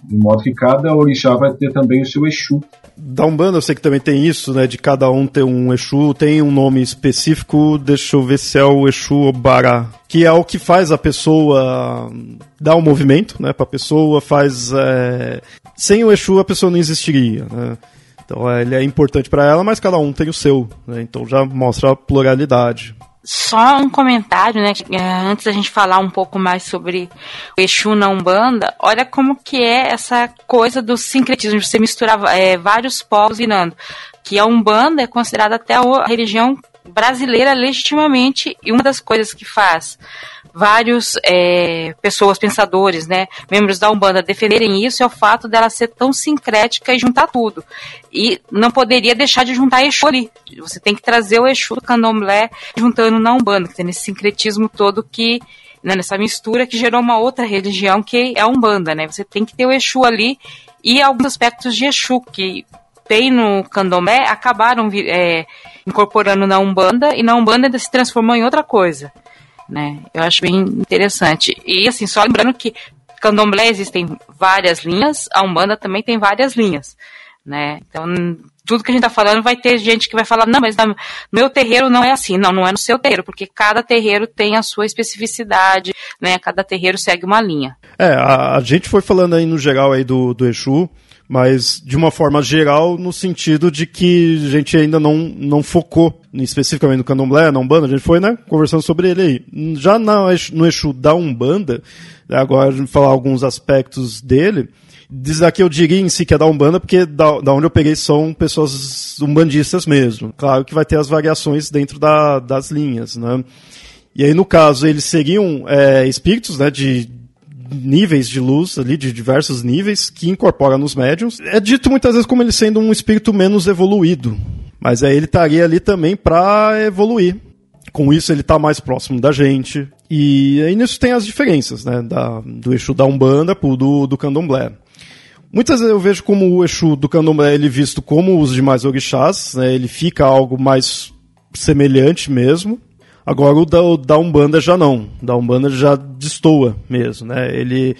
De modo que cada orixá vai ter também o seu Exu. Da Umbanda eu sei que também tem isso, né? De cada um ter um Exu, tem um nome específico, deixa eu ver se é o Exu Obará, que é o que faz a pessoa dar um movimento, né? Pra pessoa, faz... É... Sem o Exu a pessoa não existiria, né? Então ele é importante para ela, mas cada um tem o seu, né? Então já mostra a pluralidade. Só um comentário, né? É, antes da gente falar um pouco mais sobre o Exu na Umbanda, olha como que é essa coisa do sincretismo, você misturar é, vários povos virando. Que a Umbanda é considerada até a religião brasileira legitimamente, e uma das coisas que faz vários é, pessoas, pensadores, né, membros da Umbanda defenderem isso é o fato dela ser tão sincrética e juntar tudo. E não poderia deixar de juntar Exu ali. Você tem que trazer o Exu do candomblé juntando na Umbanda, que tem esse sincretismo todo que né, nessa mistura que gerou uma outra religião que é a Umbanda, né? Você tem que ter o Exu ali e alguns aspectos de Exu que tem no candomblé acabaram é, incorporando na Umbanda e na Umbanda ainda se transformou em outra coisa né? Eu acho bem interessante. E assim, só lembrando que candomblé existem várias linhas, a Umbanda também tem várias linhas, né? Então, tudo que a gente está falando vai ter gente que vai falar, não, mas no meu terreiro não é assim. Não, não é no seu terreiro, porque cada terreiro tem a sua especificidade, né? Cada terreiro segue uma linha. É, a, a gente foi falando aí no geral aí do, do Exu, mas de uma forma geral, no sentido de que a gente ainda não, não focou especificamente no candomblé, na Umbanda, a gente foi, né, conversando sobre ele aí. Já na, no Exu da Umbanda, agora a gente falar alguns aspectos dele, diz aqui eu diria em si que é da Umbanda, porque da, da onde eu peguei são pessoas umbandistas mesmo. Claro que vai ter as variações dentro da, das linhas, né. E aí, no caso, eles seriam é, espíritos, né, de, níveis de luz ali, de diversos níveis, que incorpora nos médiums. É dito muitas vezes como ele sendo um espírito menos evoluído. Mas aí ele estaria ali também para evoluir. Com isso ele está mais próximo da gente. E aí nisso tem as diferenças, né? Da, do Exu da Umbanda pro do, do Candomblé. Muitas vezes eu vejo como o Exu do Candomblé ele visto como os demais orixás, né? Ele fica algo mais semelhante mesmo. Agora o da, o da Umbanda já não. O da Umbanda já destoa mesmo, né? Ele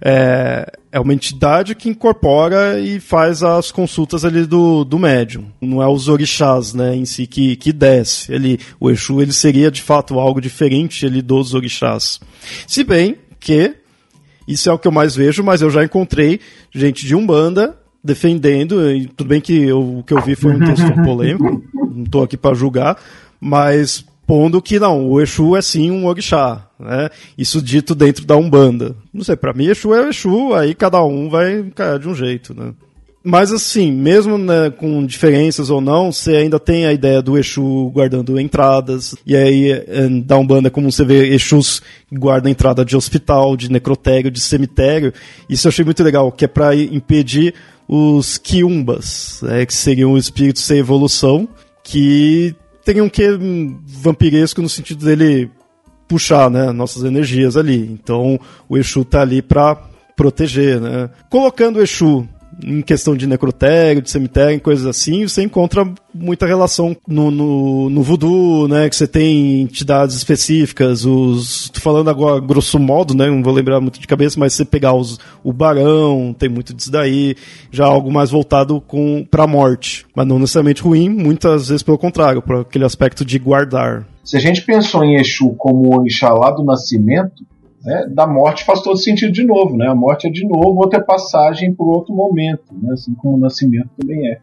é, é uma entidade que incorpora e faz as consultas ali do, do médium. Não é os orixás, né, em si que, que desce. Ele, o Exu ele seria de fato algo diferente ali dos orixás. Se bem que isso é o que eu mais vejo, mas eu já encontrei gente de Umbanda defendendo, tudo bem que eu, o que eu vi foi um texto polêmico, não estou aqui para julgar, mas pondo que não, o Exu é sim um orixá, né? Isso dito dentro da Umbanda. Não sei, para mim Exu é Exu, aí cada um vai cair de um jeito, né? Mas assim, mesmo né, com diferenças ou não, você ainda tem a ideia do Exu guardando entradas. E aí, é, da Umbanda, como você vê, Exus guarda entrada de hospital, de necrotério, de cemitério. Isso eu achei muito legal, que é para impedir os quiumbas, né, que seriam espíritos sem evolução, que tem um quê vampiresco no sentido dele puxar, né, nossas energias ali. Então, o Exu tá ali para proteger, né? Colocando o Exu em questão de necrotério, de cemitério, coisas assim, você encontra muita relação no, no, no voodoo, né? Que você tem entidades específicas, os. Tô falando agora grosso modo, né? Não vou lembrar muito de cabeça, mas você pegar os, o barão, tem muito disso daí, já algo mais voltado com pra morte. Mas não necessariamente ruim, muitas vezes pelo contrário, para aquele aspecto de guardar. Se a gente pensou em Exu como o Ixalá do nascimento, né, da morte faz todo sentido de novo, né? A morte é de novo outra passagem por outro momento, né? Assim como o nascimento também é.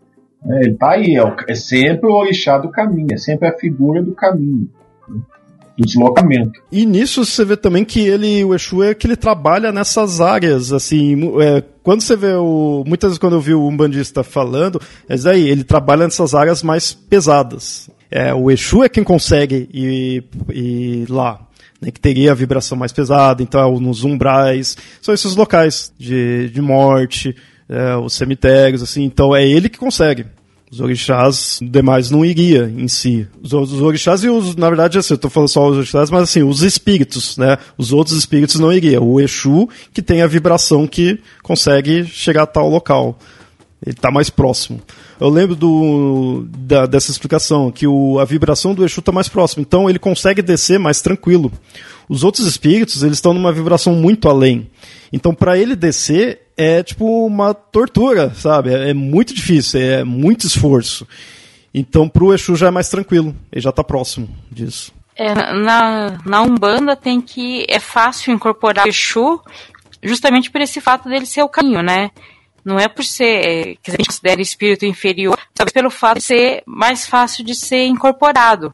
é ele está aí, é, é, sempre o orixá do caminho, é sempre a figura do caminho. Né? Do deslocamento. E nisso você vê também que ele, o Exu, é que ele trabalha nessas áreas, assim, é, quando você vê o. Muitas vezes quando eu vi o Umbandista falando, é aí, ele trabalha nessas áreas mais pesadas. É, o Exu é quem consegue ir, ir lá né, que teria a vibração mais pesada, então é nos umbrais, são esses locais de, de morte, é, os cemitérios, assim, então é ele que consegue. Os orixás demais não iria em si. Os, os orixás e os, na verdade, assim, eu tô falando só os orixás, mas assim, os espíritos, né? Os outros espíritos não iriam. O Exu que tem a vibração que consegue chegar a tal local. Ele está mais próximo. Eu lembro do, da, dessa explicação, que o, a vibração do Exu está mais próxima, então ele consegue descer mais tranquilo. Os outros espíritos, eles estão numa vibração muito além. Então, para ele descer, é tipo uma tortura, sabe? É, é muito difícil, é muito esforço. Então, para o Exu já é mais tranquilo, ele já está próximo disso. É, na, na Umbanda tem que. É fácil incorporar o Exu justamente por esse fato dele ser o caminho, né? Não é por ser, que a gente considera espírito inferior, talvez pelo fato de ser mais fácil de ser incorporado.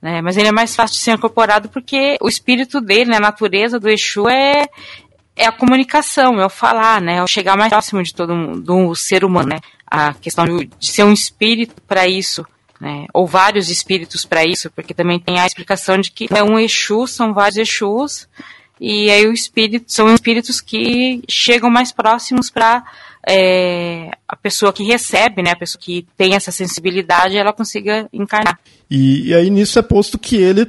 Né? Mas ele é mais fácil de ser incorporado porque o espírito dele, né, a natureza do Exu é, é a comunicação, é o falar, né? É o chegar mais próximo de todo mundo, do ser humano, né? A questão de, de ser um espírito para isso, né? Ou vários espíritos para isso, porque também tem a explicação de que é um Exu, são vários Exus, e aí o espírito são espíritos que chegam mais próximos para é, a pessoa que recebe, né, a pessoa que tem essa sensibilidade, ela consiga encarnar. E, e aí nisso é posto que ele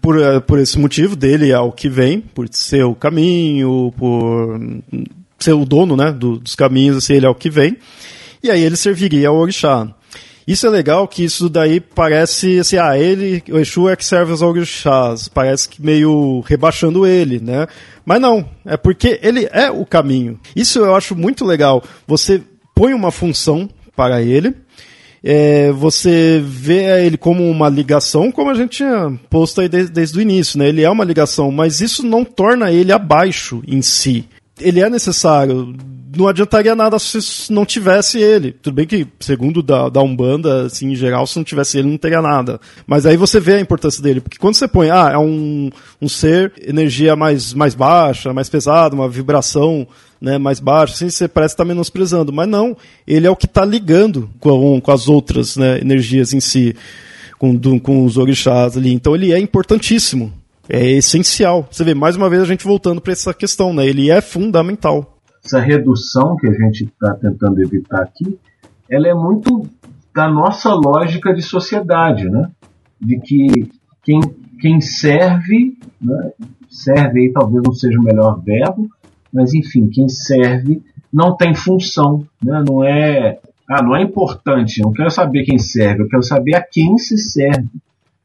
por, é, por esse motivo dele é o que vem, por ser o caminho, por ser o dono né, do, dos caminhos, assim, ele é o que vem. E aí ele serviria ao orixá. Isso é legal que isso daí parece assim, ah, ele, o Exu é que serve aos orixás, parece que meio rebaixando ele, né? Mas não, é porque ele é o caminho. Isso eu acho muito legal. Você põe uma função para ele, é, você vê ele como uma ligação, como a gente tinha posto aí desde, desde o início, né? Ele é uma ligação, mas isso não torna ele abaixo em si. Ele é necessário não adiantaria nada se não tivesse ele. Tudo bem que, segundo da, da Umbanda, assim, em geral, se não tivesse ele, não teria nada. Mas aí você vê a importância dele, porque quando você põe, ah, é um, um ser, energia mais, mais baixa, mais pesada, uma vibração né, mais baixa, assim, você parece estar tá menosprezando. Mas não, ele é o que está ligando com, com as outras né, energias em si, com, do, com os orixás ali. Então ele é importantíssimo. É essencial. Você vê, mais uma vez, a gente voltando para essa questão, né? Ele é fundamental essa redução que a gente está tentando evitar aqui, ela é muito da nossa lógica de sociedade, né? De que quem, quem serve, né? serve aí talvez não seja o melhor verbo, mas enfim, quem serve não tem função, né? Não é, ah, não é importante. Eu não quero saber quem serve, eu quero saber a quem se serve,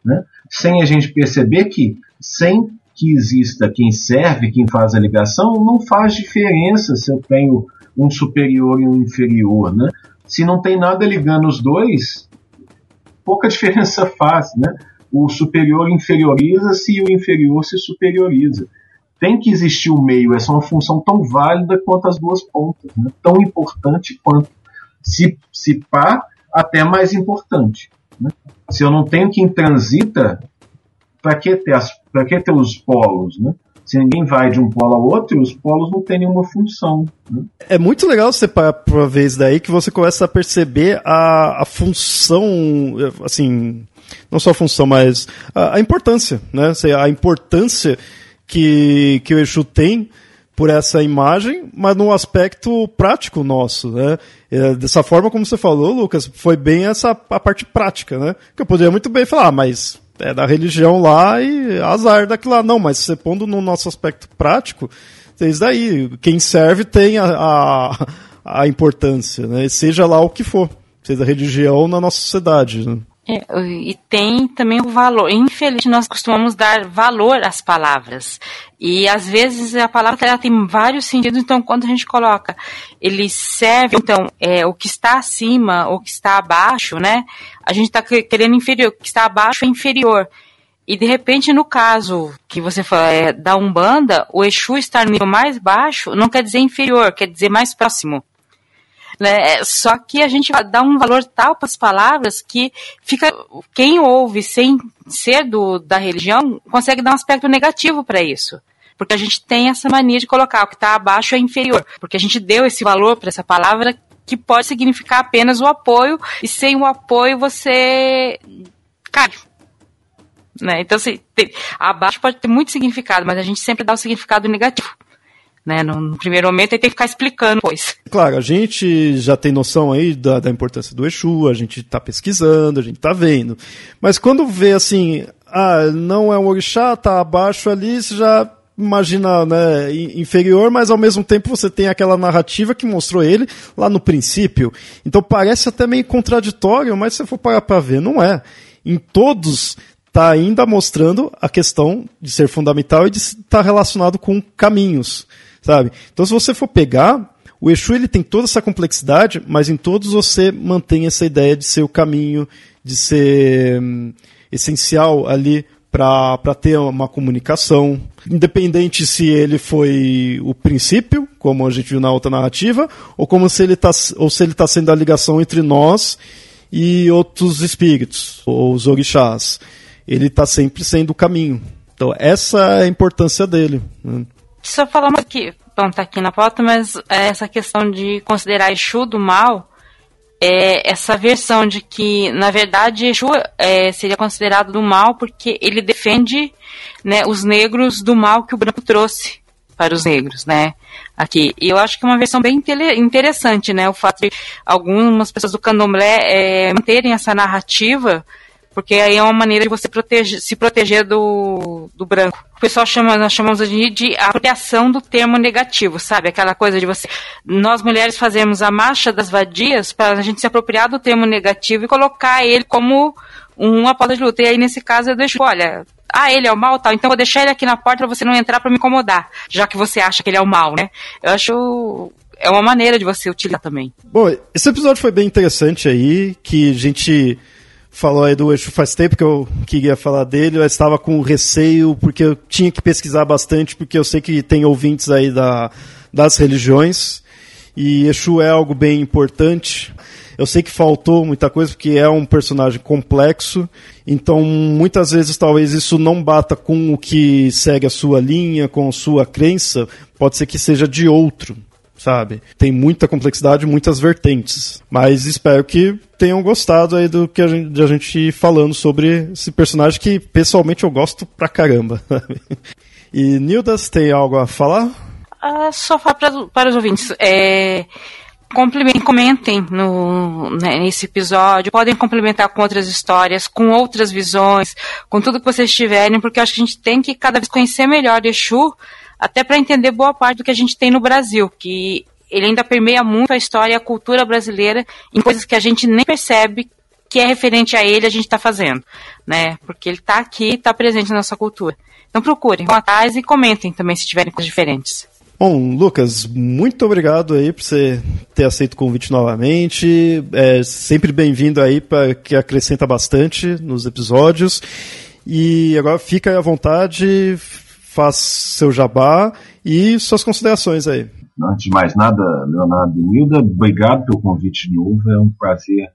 né? Sem a gente perceber que sem que exista quem serve, quem faz a ligação, não faz diferença se eu tenho um superior e um inferior, né? Se não tem nada ligando os dois, pouca (laughs) diferença faz, né? O superior inferioriza-se e o inferior se superioriza. Tem que existir o meio, essa é uma função tão válida quanto as duas pontas, né? tão importante quanto. Se, se pá, até mais importante. Se eu não tenho quem transita, para que ter as que ter os polos, né? Se ninguém vai de um polo ao outro, os polos não têm nenhuma função. Né? É muito legal você para ver vez daí que você começa a perceber a, a função, assim, não só a função, mas a, a importância, né? A importância que, que o Exu tem por essa imagem, mas no aspecto prático nosso, né? É, dessa forma como você falou, Lucas, foi bem essa a parte prática, né? Que eu poderia muito bem falar, ah, mas é da religião lá e azar daquilo lá. Não, mas você pondo no nosso aspecto prático, isso daí. Quem serve tem a, a, a, importância, né? Seja lá o que for, seja religião na nossa sociedade. Né? É, e tem também o valor. Infelizmente, nós costumamos dar valor às palavras. E às vezes a palavra ela tem vários sentidos, então quando a gente coloca ele serve, então, é, o que está acima, o que está abaixo, né? A gente está querendo inferior, o que está abaixo é inferior. E de repente, no caso que você fala é, da Umbanda, o Exu estar no nível mais baixo não quer dizer inferior, quer dizer mais próximo. Né? Só que a gente dá um valor tal para as palavras que fica quem ouve sem ser do, da religião consegue dar um aspecto negativo para isso. Porque a gente tem essa mania de colocar o que está abaixo é inferior. Porque a gente deu esse valor para essa palavra que pode significar apenas o apoio, e sem o apoio você cai. Né? Então, assim, tem, abaixo pode ter muito significado, mas a gente sempre dá o significado negativo. Né? No, no, primeiro momento, ele tem que ficar explicando depois. Claro, a gente já tem noção aí da, da importância do Exu, a gente está pesquisando, a gente está vendo. Mas quando vê assim, ah, não é um orixá, tá abaixo ali, você já imagina né, inferior, mas ao mesmo tempo você tem aquela narrativa que mostrou ele lá no princípio. Então parece até meio contraditório, mas se você for parar para ver, não é. Em todos está ainda mostrando a questão de ser fundamental e de estar tá relacionado com caminhos sabe? Então se você for pegar, o Exu ele tem toda essa complexidade, mas em todos você mantém essa ideia de ser o caminho, de ser hum, essencial ali para ter uma comunicação, independente se ele foi o princípio, como a gente viu na outra narrativa, ou como se ele está ou se ele está sendo a ligação entre nós e outros espíritos, ou os orixás. Ele está sempre sendo o caminho. Então essa é a importância dele. Né? Só falar uma aqui, bom, tá aqui na pauta, mas é essa questão de considerar Exu do mal, é essa versão de que, na verdade, Exu é, seria considerado do mal porque ele defende né, os negros do mal que o branco trouxe para os negros, né? Aqui. E eu acho que é uma versão bem interessante, né? O fato de algumas pessoas do candomblé é, manterem essa narrativa porque aí é uma maneira de você se proteger do, do branco. O pessoal chama, nós chamamos de, de apropriação do termo negativo, sabe? Aquela coisa de você. Nós mulheres fazemos a marcha das vadias para a gente se apropriar do termo negativo e colocar ele como uma pauta de luta. E aí, nesse caso, eu deixo, olha, ah, ele é o mal, tal, então vou deixar ele aqui na porta para você não entrar para me incomodar, já que você acha que ele é o mal, né? Eu acho é uma maneira de você utilizar também. Bom, esse episódio foi bem interessante aí, que a gente falou aí do Exu faz tempo que eu queria falar dele, eu estava com receio porque eu tinha que pesquisar bastante, porque eu sei que tem ouvintes aí da, das religiões, e Exu é algo bem importante. Eu sei que faltou muita coisa porque é um personagem complexo, então muitas vezes talvez isso não bata com o que segue a sua linha, com a sua crença, pode ser que seja de outro sabe? Tem muita complexidade, muitas vertentes. Mas espero que tenham gostado aí do que a gente, de a gente falando sobre esse personagem que pessoalmente eu gosto pra caramba. e Nildas, tem algo a falar? Ah, só falar para, para os ouvintes. É, comentem no, né, nesse episódio, podem complementar com outras histórias, com outras visões, com tudo que vocês tiverem, porque acho que a gente tem que cada vez conhecer melhor Exu, até para entender boa parte do que a gente tem no Brasil, que ele ainda permeia muito a história e a cultura brasileira em coisas que a gente nem percebe que é referente a ele a gente está fazendo, né? Porque ele está aqui, está presente na nossa cultura. Então procurem, vão atrás e comentem também se tiverem coisas diferentes. Bom, Lucas, muito obrigado aí por você ter aceito o convite novamente. É sempre bem-vindo aí, para que acrescenta bastante nos episódios. E agora fica à vontade, faz seu jabá e suas considerações aí. Antes de mais nada, Leonardo e Nilda, obrigado pelo convite de novo. É um prazer,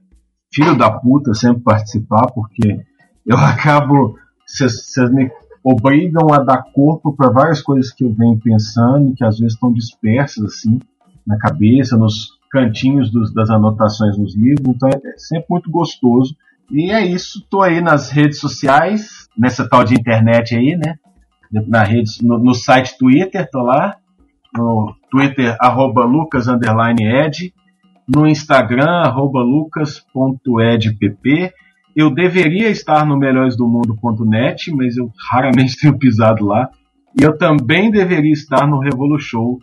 filho da puta, sempre participar, porque eu (laughs) acabo. Vocês me obrigam a dar corpo para várias coisas que eu venho pensando, que às vezes estão dispersas assim na cabeça, nos cantinhos dos, das anotações nos livros. Então é, é sempre muito gostoso. E é isso. Estou aí nas redes sociais, nessa tal de internet aí, né? Na rede, no, no site Twitter, tô lá, no Twitter, arroba lucas, ed, no Instagram, arroba lucas.edpp. Eu deveria estar no melhoresdomundo.net, mas eu raramente (laughs) tenho pisado lá. E eu também deveria estar no revolution.com.br.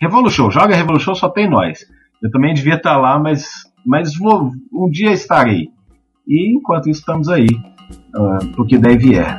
Revolution, joga Revolution, só tem nós. Eu também devia estar lá, mas, mas vou, um dia estarei. E enquanto estamos aí uh, porque daí vier.